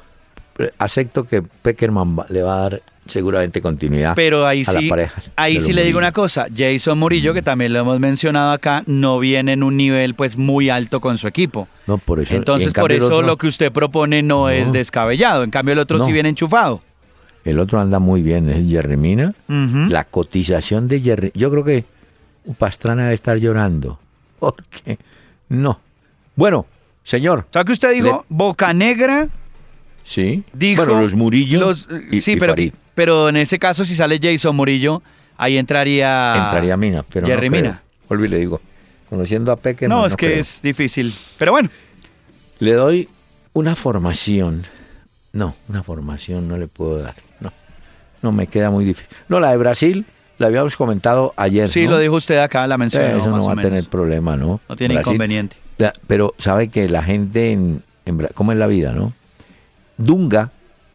acepto que Peckerman le va a dar seguramente continuidad Pero ahí a sí, pareja. ahí de sí le digo una cosa, Jason Murillo, que también lo hemos mencionado acá, no viene en un nivel pues muy alto con su equipo. No, por eso. Entonces en por eso otro- lo que usted propone no, No. es descabellado, en cambio el otro No. sí viene enchufado. El otro anda muy bien, es Jerry Mina. Ujú. La cotización de Jerry. Yo creo que Pastrana debe estar llorando. Porque no. Bueno, señor. ¿Sabe que usted dijo Boca Negra? Sí. Dijo bueno, los Murillo. los- y- sí, y pero, Farid. pero en ese caso si sale Jason Murillo, ahí entraría... Entraría Mina. Pero Jerry no. Mina. Le digo. Conociendo a Peckerman. No, es que creo. es difícil. Pero bueno, Le doy una formación. No, una formación no le puedo dar. No. No me queda muy difícil. No, la de Brasil la habíamos comentado ayer. sí, ¿no? lo dijo usted acá, la mencionó Eso más no va a tener problema, ¿no? No tiene Brasil- inconveniente. La- pero sabe que la gente en, en ¿cómo es la vida, no? Dunga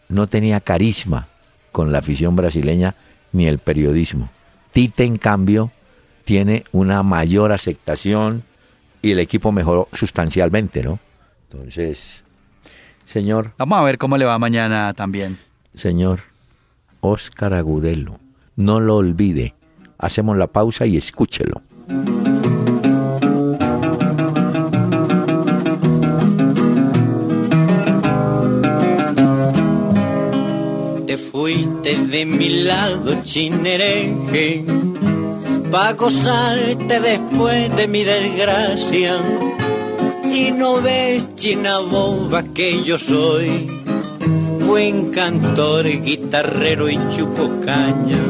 no tenía carisma con la afición brasileña ni el periodismo. Tite, en cambio, tiene una mayor aceptación y el equipo mejoró sustancialmente, ¿no? Entonces, señor, Vamos a ver cómo le va mañana también. señor Óscar Agudelo, no lo olvide. Hacemos la pausa y escúchelo. Te fuiste de mi lado, chinereje, pa' gozarte después de mi desgracia. Y no ves, china boba, que yo soy buen cantor, guitarrero y chupo caña.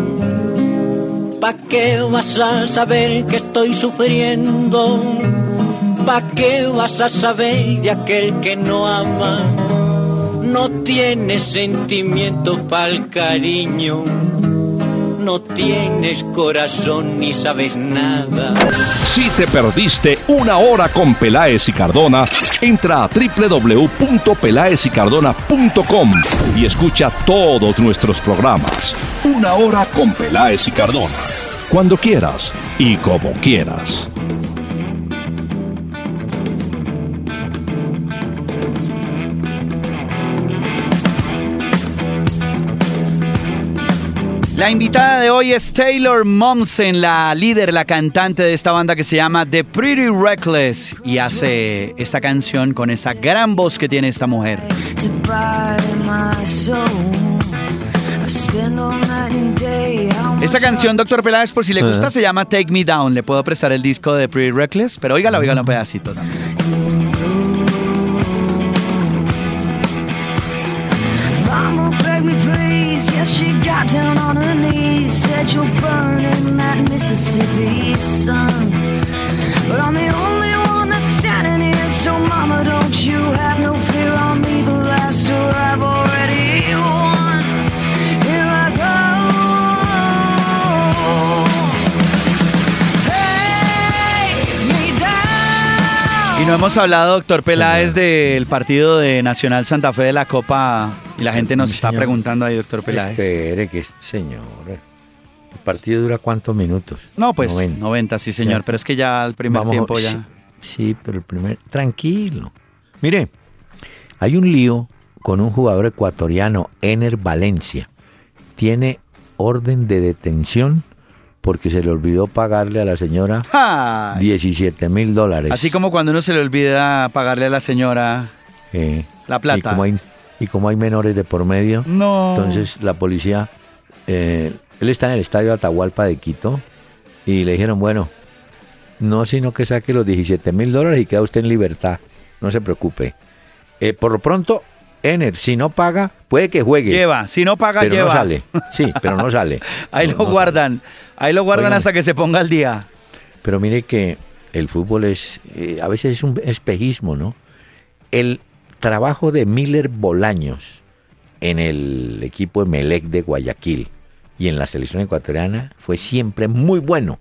¿Pa' qué vas a saber que estoy sufriendo? ¿Pa' qué vas a saber de aquel que no ama? No tiene sentimiento pa'l cariño, no tienes corazón ni sabes nada. Si te perdiste una hora con Peláez y Cardona, entra a www.pelaezicardona.com y escucha todos nuestros programas. Una hora con Peláez y Cardona. Cuando quieras y como quieras. La invitada de hoy es Taylor Momsen, la líder, la cantante de esta banda que se llama The Pretty Reckless y hace esta canción con esa gran voz que tiene esta mujer. to buy my soul. I spend all night and day. How Esta canción, doctor Peláez, por si le gusta, se llama Take Me Down. Le puedo prestar el disco de Pretty Reckless, pero óigalo, óigalo un pedacito también. Knees, said you'll burn in that Mississippi sun. But I'm the only one that's standing here, so mama don't you have no fear on me. The last door I've already won. Here I go. Take me down. Y no hemos hablado, doctor Peláez, del partido de Nacional Santa Fe de la Copa. Y la gente nos está preguntando ahí, doctor Peláez. Espere, que señor. ¿El partido dura cuántos minutos? No, pues 90. 90, sí, señor. Ya. Pero es que ya el primer Vamos, tiempo sí, ya. Sí, pero el primer. Tranquilo. Mire, hay un lío con un jugador ecuatoriano, Ener Valencia. Tiene orden de detención porque se le olvidó pagarle a la señora ¡Ay! 17 mil dólares. Así como cuando uno se le olvida pagarle a la señora Eh, la plata. Y como, hay, y como hay menores de por medio, No. entonces la policía, eh, él está en el estadio Atahualpa de Quito y le dijeron, bueno, no sino que saque los 17 mil dólares y queda usted en libertad, no se preocupe. Eh, por lo pronto, Ener, si no paga, puede que juegue. Lleva, si no paga, pero lleva. no sale. Sí, pero no sale. Ahí No- lo no sale. guardan. Ahí lo guardan hasta que se ponga al día. Pero mire que el fútbol es, eh, a veces es un espejismo, ¿no? El trabajo de Miller Bolaños en el equipo de Melec de Guayaquil y en la selección ecuatoriana fue siempre muy bueno.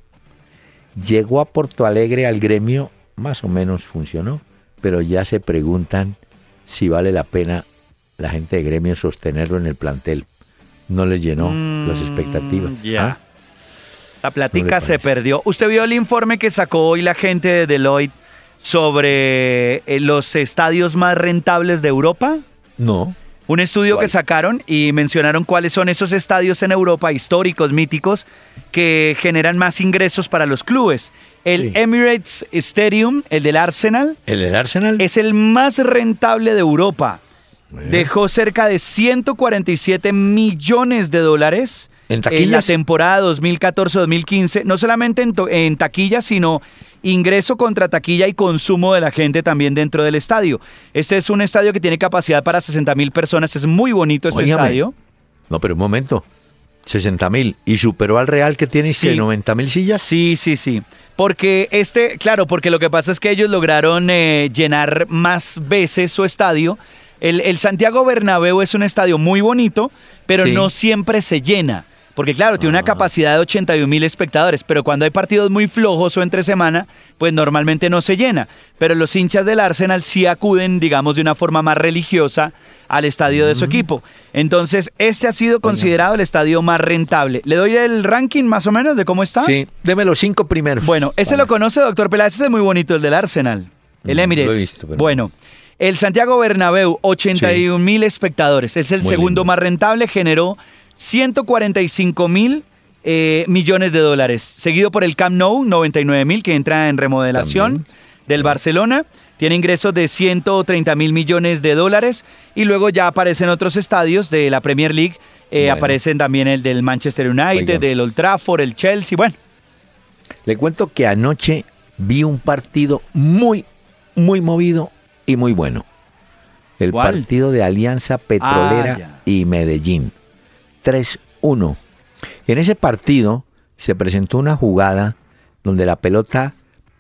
Llegó a Porto Alegre al gremio, más o menos funcionó, pero ya se preguntan si vale la pena la gente de gremio sostenerlo en el plantel. No les llenó las expectativas. Mm, Ya. ¿Ah? La ¿No platica se perdió. ¿Usted vio el informe que sacó hoy la gente de Deloitte sobre eh, los estadios más rentables de Europa? No. Un estudio ¿Cuál? que sacaron y mencionaron cuáles son esos estadios en Europa históricos, míticos, que generan más ingresos para los clubes. El Sí. Emirates Stadium, el del Arsenal, ¿El del Arsenal? es el más rentable de Europa. Dejó cerca de 147 millones de dólares ¿En la taquillas? temporada 2014-2015, no solamente en, en taquilla, sino ingreso contra taquilla y consumo de la gente también dentro del estadio. Este es un estadio que tiene capacidad para 60 mil personas, es muy bonito este estadio. No, pero un momento. 60 mil. ¿Y superó al Real que tiene Sí. 90 mil sillas? Sí, sí, sí. Porque este, claro, porque lo que pasa es que ellos lograron eh, llenar más veces su estadio. El, el Santiago Bernabéu es un estadio muy bonito, pero Sí. no siempre se llena. Porque claro, tiene una capacidad de 81 mil espectadores, pero cuando hay partidos muy flojos o entre semana, pues normalmente no se llena. Pero los hinchas del Arsenal sí acuden, digamos, de una forma más religiosa al estadio de su equipo. Entonces, este ha sido considerado el estadio más rentable. ¿Le doy el ranking más o menos de cómo está? Sí, deme los cinco primeros. Bueno, ese Vale. lo conoce, doctor Peláez, ese es muy bonito, el del Arsenal, el Mm, Emirates. lo he visto, pero- Bueno, el Santiago Bernabéu, 81 mil espectadores, es el Muy segundo lindo. más rentable, generó 145 mil eh, millones de dólares, seguido por el Camp Nou, 99 mil, que entra en remodelación También. del Barcelona. Tiene ingresos de 130 mil millones de dólares y luego ya aparecen otros estadios de la Premier League. eh, Bueno. Aparecen también el del Manchester United, del Old Trafford, el Chelsea. Bueno, Le cuento que anoche vi un partido muy, muy movido y muy bueno. El ¿Cuál? partido de Alianza Petrolera Ah, y Medellín. 3-1. En ese partido se presentó una jugada donde la pelota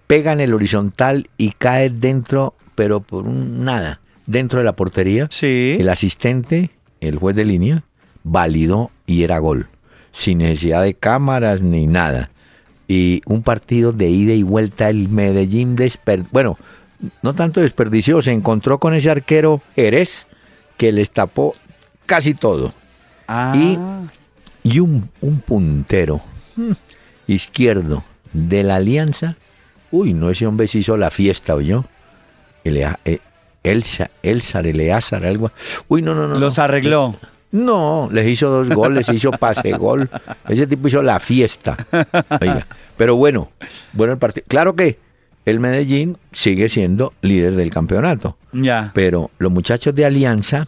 pega en el horizontal y cae dentro, pero por un nada, dentro de la portería. sí. El asistente, el juez de línea, validó y era gol. sin necesidad de cámaras ni nada. Y un partido de ida y vuelta, el Medellín desper bueno, no tanto desperdició, se encontró con ese arquero Jerez que les tapó casi todo. Ah, Y, y un, un puntero mm, izquierdo de la Alianza. Uy, no, ese hombre se hizo la fiesta, ¿oyó? Elea- eh, Elsa, Elsa, Eleazar, algo. Uy, no, no, no. los no. arregló. No, les hizo dos goles, hizo pase gol. Ese tipo hizo la fiesta. Oiga, pero bueno, bueno el partido. Claro que el Medellín sigue siendo líder del campeonato, Ya. pero los muchachos de Alianza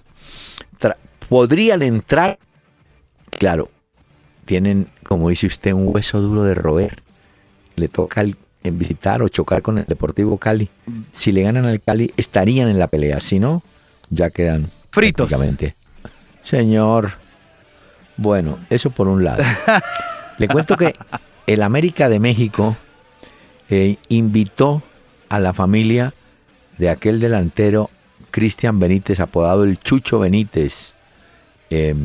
podrían entrar. Claro, tienen, como dice usted, un hueso duro de roer. Le toca el- en visitar o chocar con el Deportivo Cali. Si le ganan al Cali, estarían en la pelea. Si no, ya quedan Fritos. Señor, bueno, eso por un lado. Le cuento que el América de México eh, invitó a la familia de aquel delantero Cristian Benítez, apodado el Chucho Benítez. Eh,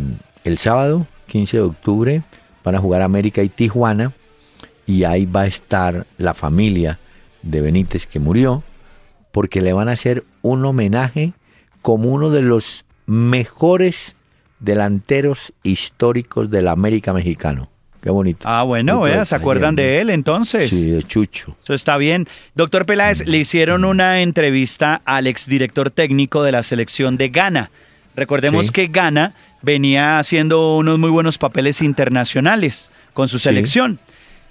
el sábado, 15 de octubre, van a jugar América y Tijuana y ahí va a estar la familia de Benítez que murió porque le van a hacer un homenaje como uno de los mejores delanteros históricos del América mexicano. Qué bonito. Ah, bueno, ¿se acuerdan de él entonces? Sí, de Chucho. Eso está bien. Doctor Peláez, le hicieron una entrevista al exdirector técnico de la selección de Ghana. Recordemos Sí. que Ghana venía haciendo unos muy buenos papeles internacionales con su Sí. selección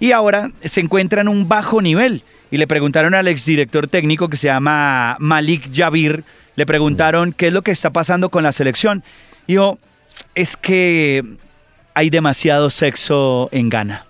y ahora se encuentra en un bajo nivel. Y le preguntaron al exdirector técnico que se llama Malik Javir, le preguntaron qué es lo que está pasando con la selección. Y dijo, es que hay demasiado sexo en Ghana.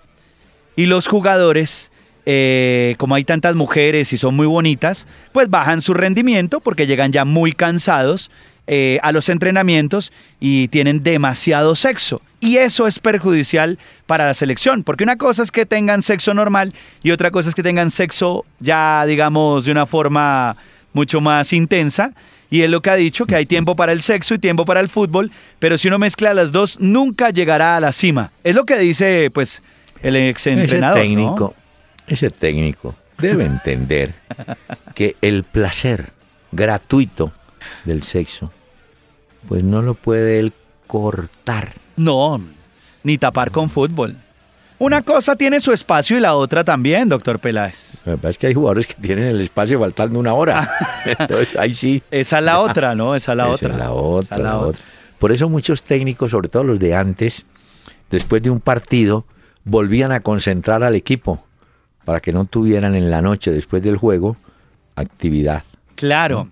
Y los jugadores, eh, como hay tantas mujeres y son muy bonitas, pues bajan su rendimiento porque llegan ya muy cansados eh, a los entrenamientos y tienen demasiado sexo. Y eso es perjudicial para la selección, porque una cosa es que tengan sexo normal y otra cosa es que tengan sexo ya, digamos, de una forma mucho más intensa. Y es lo que ha dicho, que hay tiempo para el sexo y tiempo para el fútbol, pero si uno mezcla las dos, nunca llegará a la cima. Es lo que dice, pues, el ex entrenador. ese técnico, ese técnico debe entender que el placer gratuito del sexo, pues no lo puede él cortar. No, ni tapar con fútbol. Una cosa tiene su espacio y la otra también, doctor Peláez. Es que hay jugadores que tienen el espacio faltando una hora. Entonces ahí sí. Esa es la otra, ¿no? Esa es la Esa otra. es la otra, Esa es la otra. Por eso muchos técnicos, sobre todo los de antes, después de un partido, volvían a concentrar al equipo para que no tuvieran en la noche, después del juego, actividad. Claro.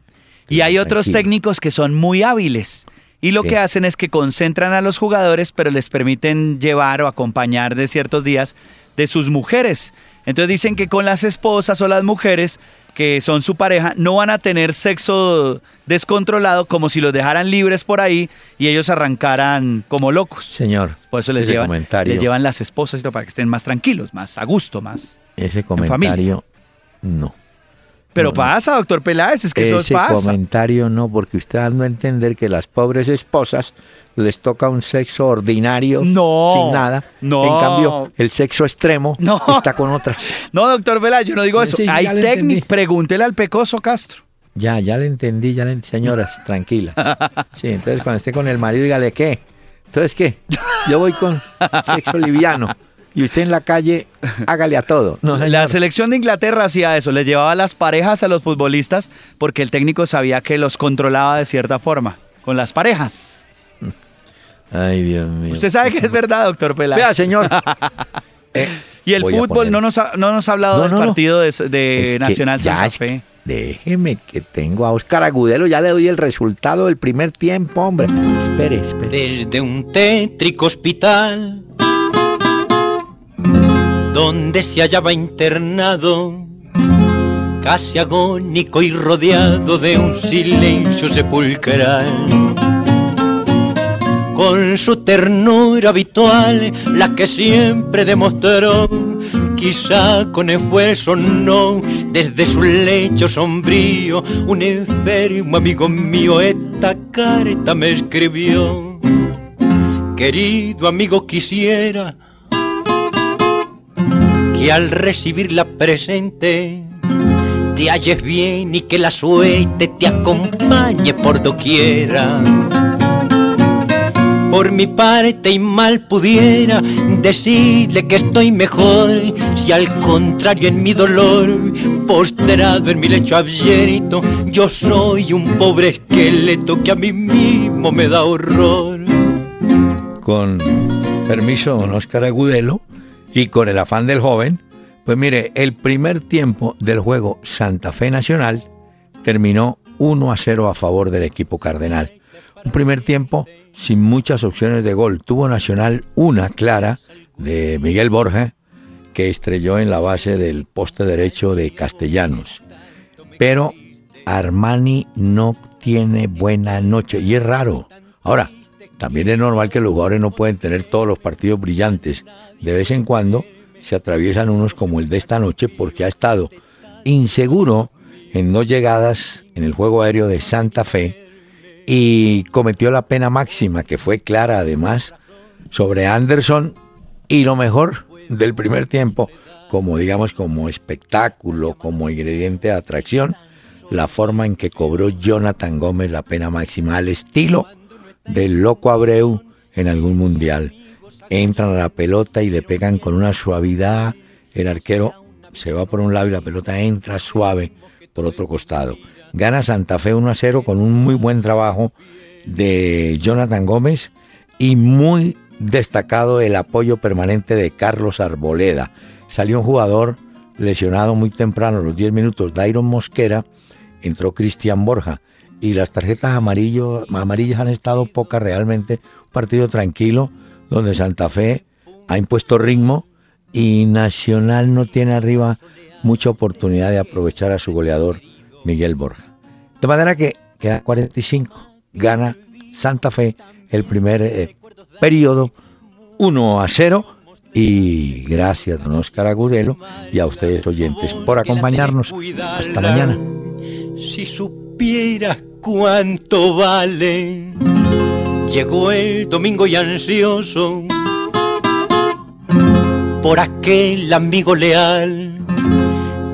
Y hay otros Tranquilo. técnicos que son muy hábiles. Y lo Sí. que hacen es que concentran a los jugadores, pero les permiten llevar o acompañar de ciertos días de sus mujeres. Entonces dicen que con las esposas o las mujeres que son su pareja no van a tener sexo descontrolado como si los dejaran libres por ahí y ellos arrancaran como locos. Señor, Por eso les llevan, comentario, les llevan las esposas y todo para que estén más tranquilos, más a gusto, más. ese familia. comentario, no. Pero No, no. pasa, doctor Peláez, es que eso Ese pasa. comentario no, porque usted dando a entender que las pobres esposas les toca un sexo ordinario No, sin nada. no. En cambio, el sexo extremo No. está con otras. No, doctor Peláez, yo no digo eso. Sí, Hay técnica. Pregúntele al Pecoso Castro. Ya, ya le entendí, ya le entendí. Señoras, tranquilas. Sí, entonces cuando esté con el marido, dígale, ¿qué? Entonces, ¿qué? Yo voy con sexo liviano. Y usted en la calle, hágale a todo. No, La señor. selección de Inglaterra hacía eso, le llevaba las parejas a los futbolistas porque el técnico sabía que los controlaba de cierta forma, con las parejas. Ay, Dios mío. Usted sabe que es verdad, doctor Peláez. Vea, señor. Eh, y el fútbol poner- no nos ha, no nos ha hablado No, del no, no. partido de, Nacional Santa es- Fe. Déjeme que tengo a Oscar Agudelo, ya le doy el resultado del primer tiempo, hombre. Espere, espere. Desde un tétrico hospital donde se hallaba internado, casi agónico y rodeado de un silencio sepulcral. Con su ternura habitual, la que siempre demostró, quizá con esfuerzo no, desde su lecho sombrío, un enfermo amigo mío esta carta me escribió Querido amigo, quisiera que al recibir la presente te halles bien y que la suerte te acompañe por doquiera. Por mi parte y mal pudiera decirle que estoy mejor, si al contrario en mi dolor, postrado en mi lecho abierto, yo soy un pobre esqueleto que a mí mismo me da horror. Con permiso, Oscar Agudelo, y con el afán del joven, pues mire, el primer tiempo del juego Santa Fe Nacional terminó 1 a 0 a favor del equipo cardenal. Un primer tiempo sin muchas opciones de gol. Tuvo Nacional una clara de Miguel Borja que estrelló en la base del poste derecho de Castellanos. Pero Armani no tiene buena noche y es raro. Ahora, también es normal que los jugadores no pueden tener todos los partidos brillantes. De vez en cuando se atraviesan unos como el de esta noche porque ha estado inseguro en dos llegadas en el juego aéreo de Santa Fe y cometió la pena máxima, que fue clara además, sobre Anderson y lo mejor del primer tiempo, como digamos como espectáculo, como ingrediente de atracción, la forma en que cobró Jonathan Gómez la pena máxima al estilo del loco Abreu en algún mundial entran a la pelota y le pegan con una suavidad. El arquero se va por un lado y la pelota entra suave por otro costado. Gana Santa Fe 1 a 0 con un muy buen trabajo de Jonathan Gómez y muy destacado el apoyo permanente de Carlos Arboleda. Salió un jugador lesionado muy temprano, los 10 minutos, Dairon Mosquera, entró Cristian Borja y las tarjetas amarillo, amarillas han estado pocas realmente, un partido tranquilo donde Santa Fe ha impuesto ritmo y Nacional no tiene arriba mucha oportunidad de aprovechar a su goleador Miguel Borja. De manera que queda 45, gana Santa Fe el primer eh, periodo 1 a 0 y gracias don Oscar Agudelo y a ustedes oyentes por acompañarnos. Hasta mañana. Si supieras cuánto vale Llegó el domingo y ansioso por aquel amigo leal.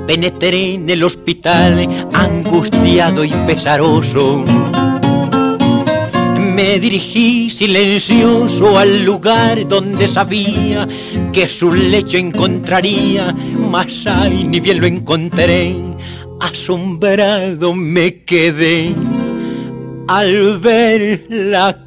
Penetré en el hospital angustiado y pesaroso. Me dirigí silencioso al lugar donde sabía que su lecho encontraría, mas ay, ni bien lo encontré, asombrado me quedé al ver la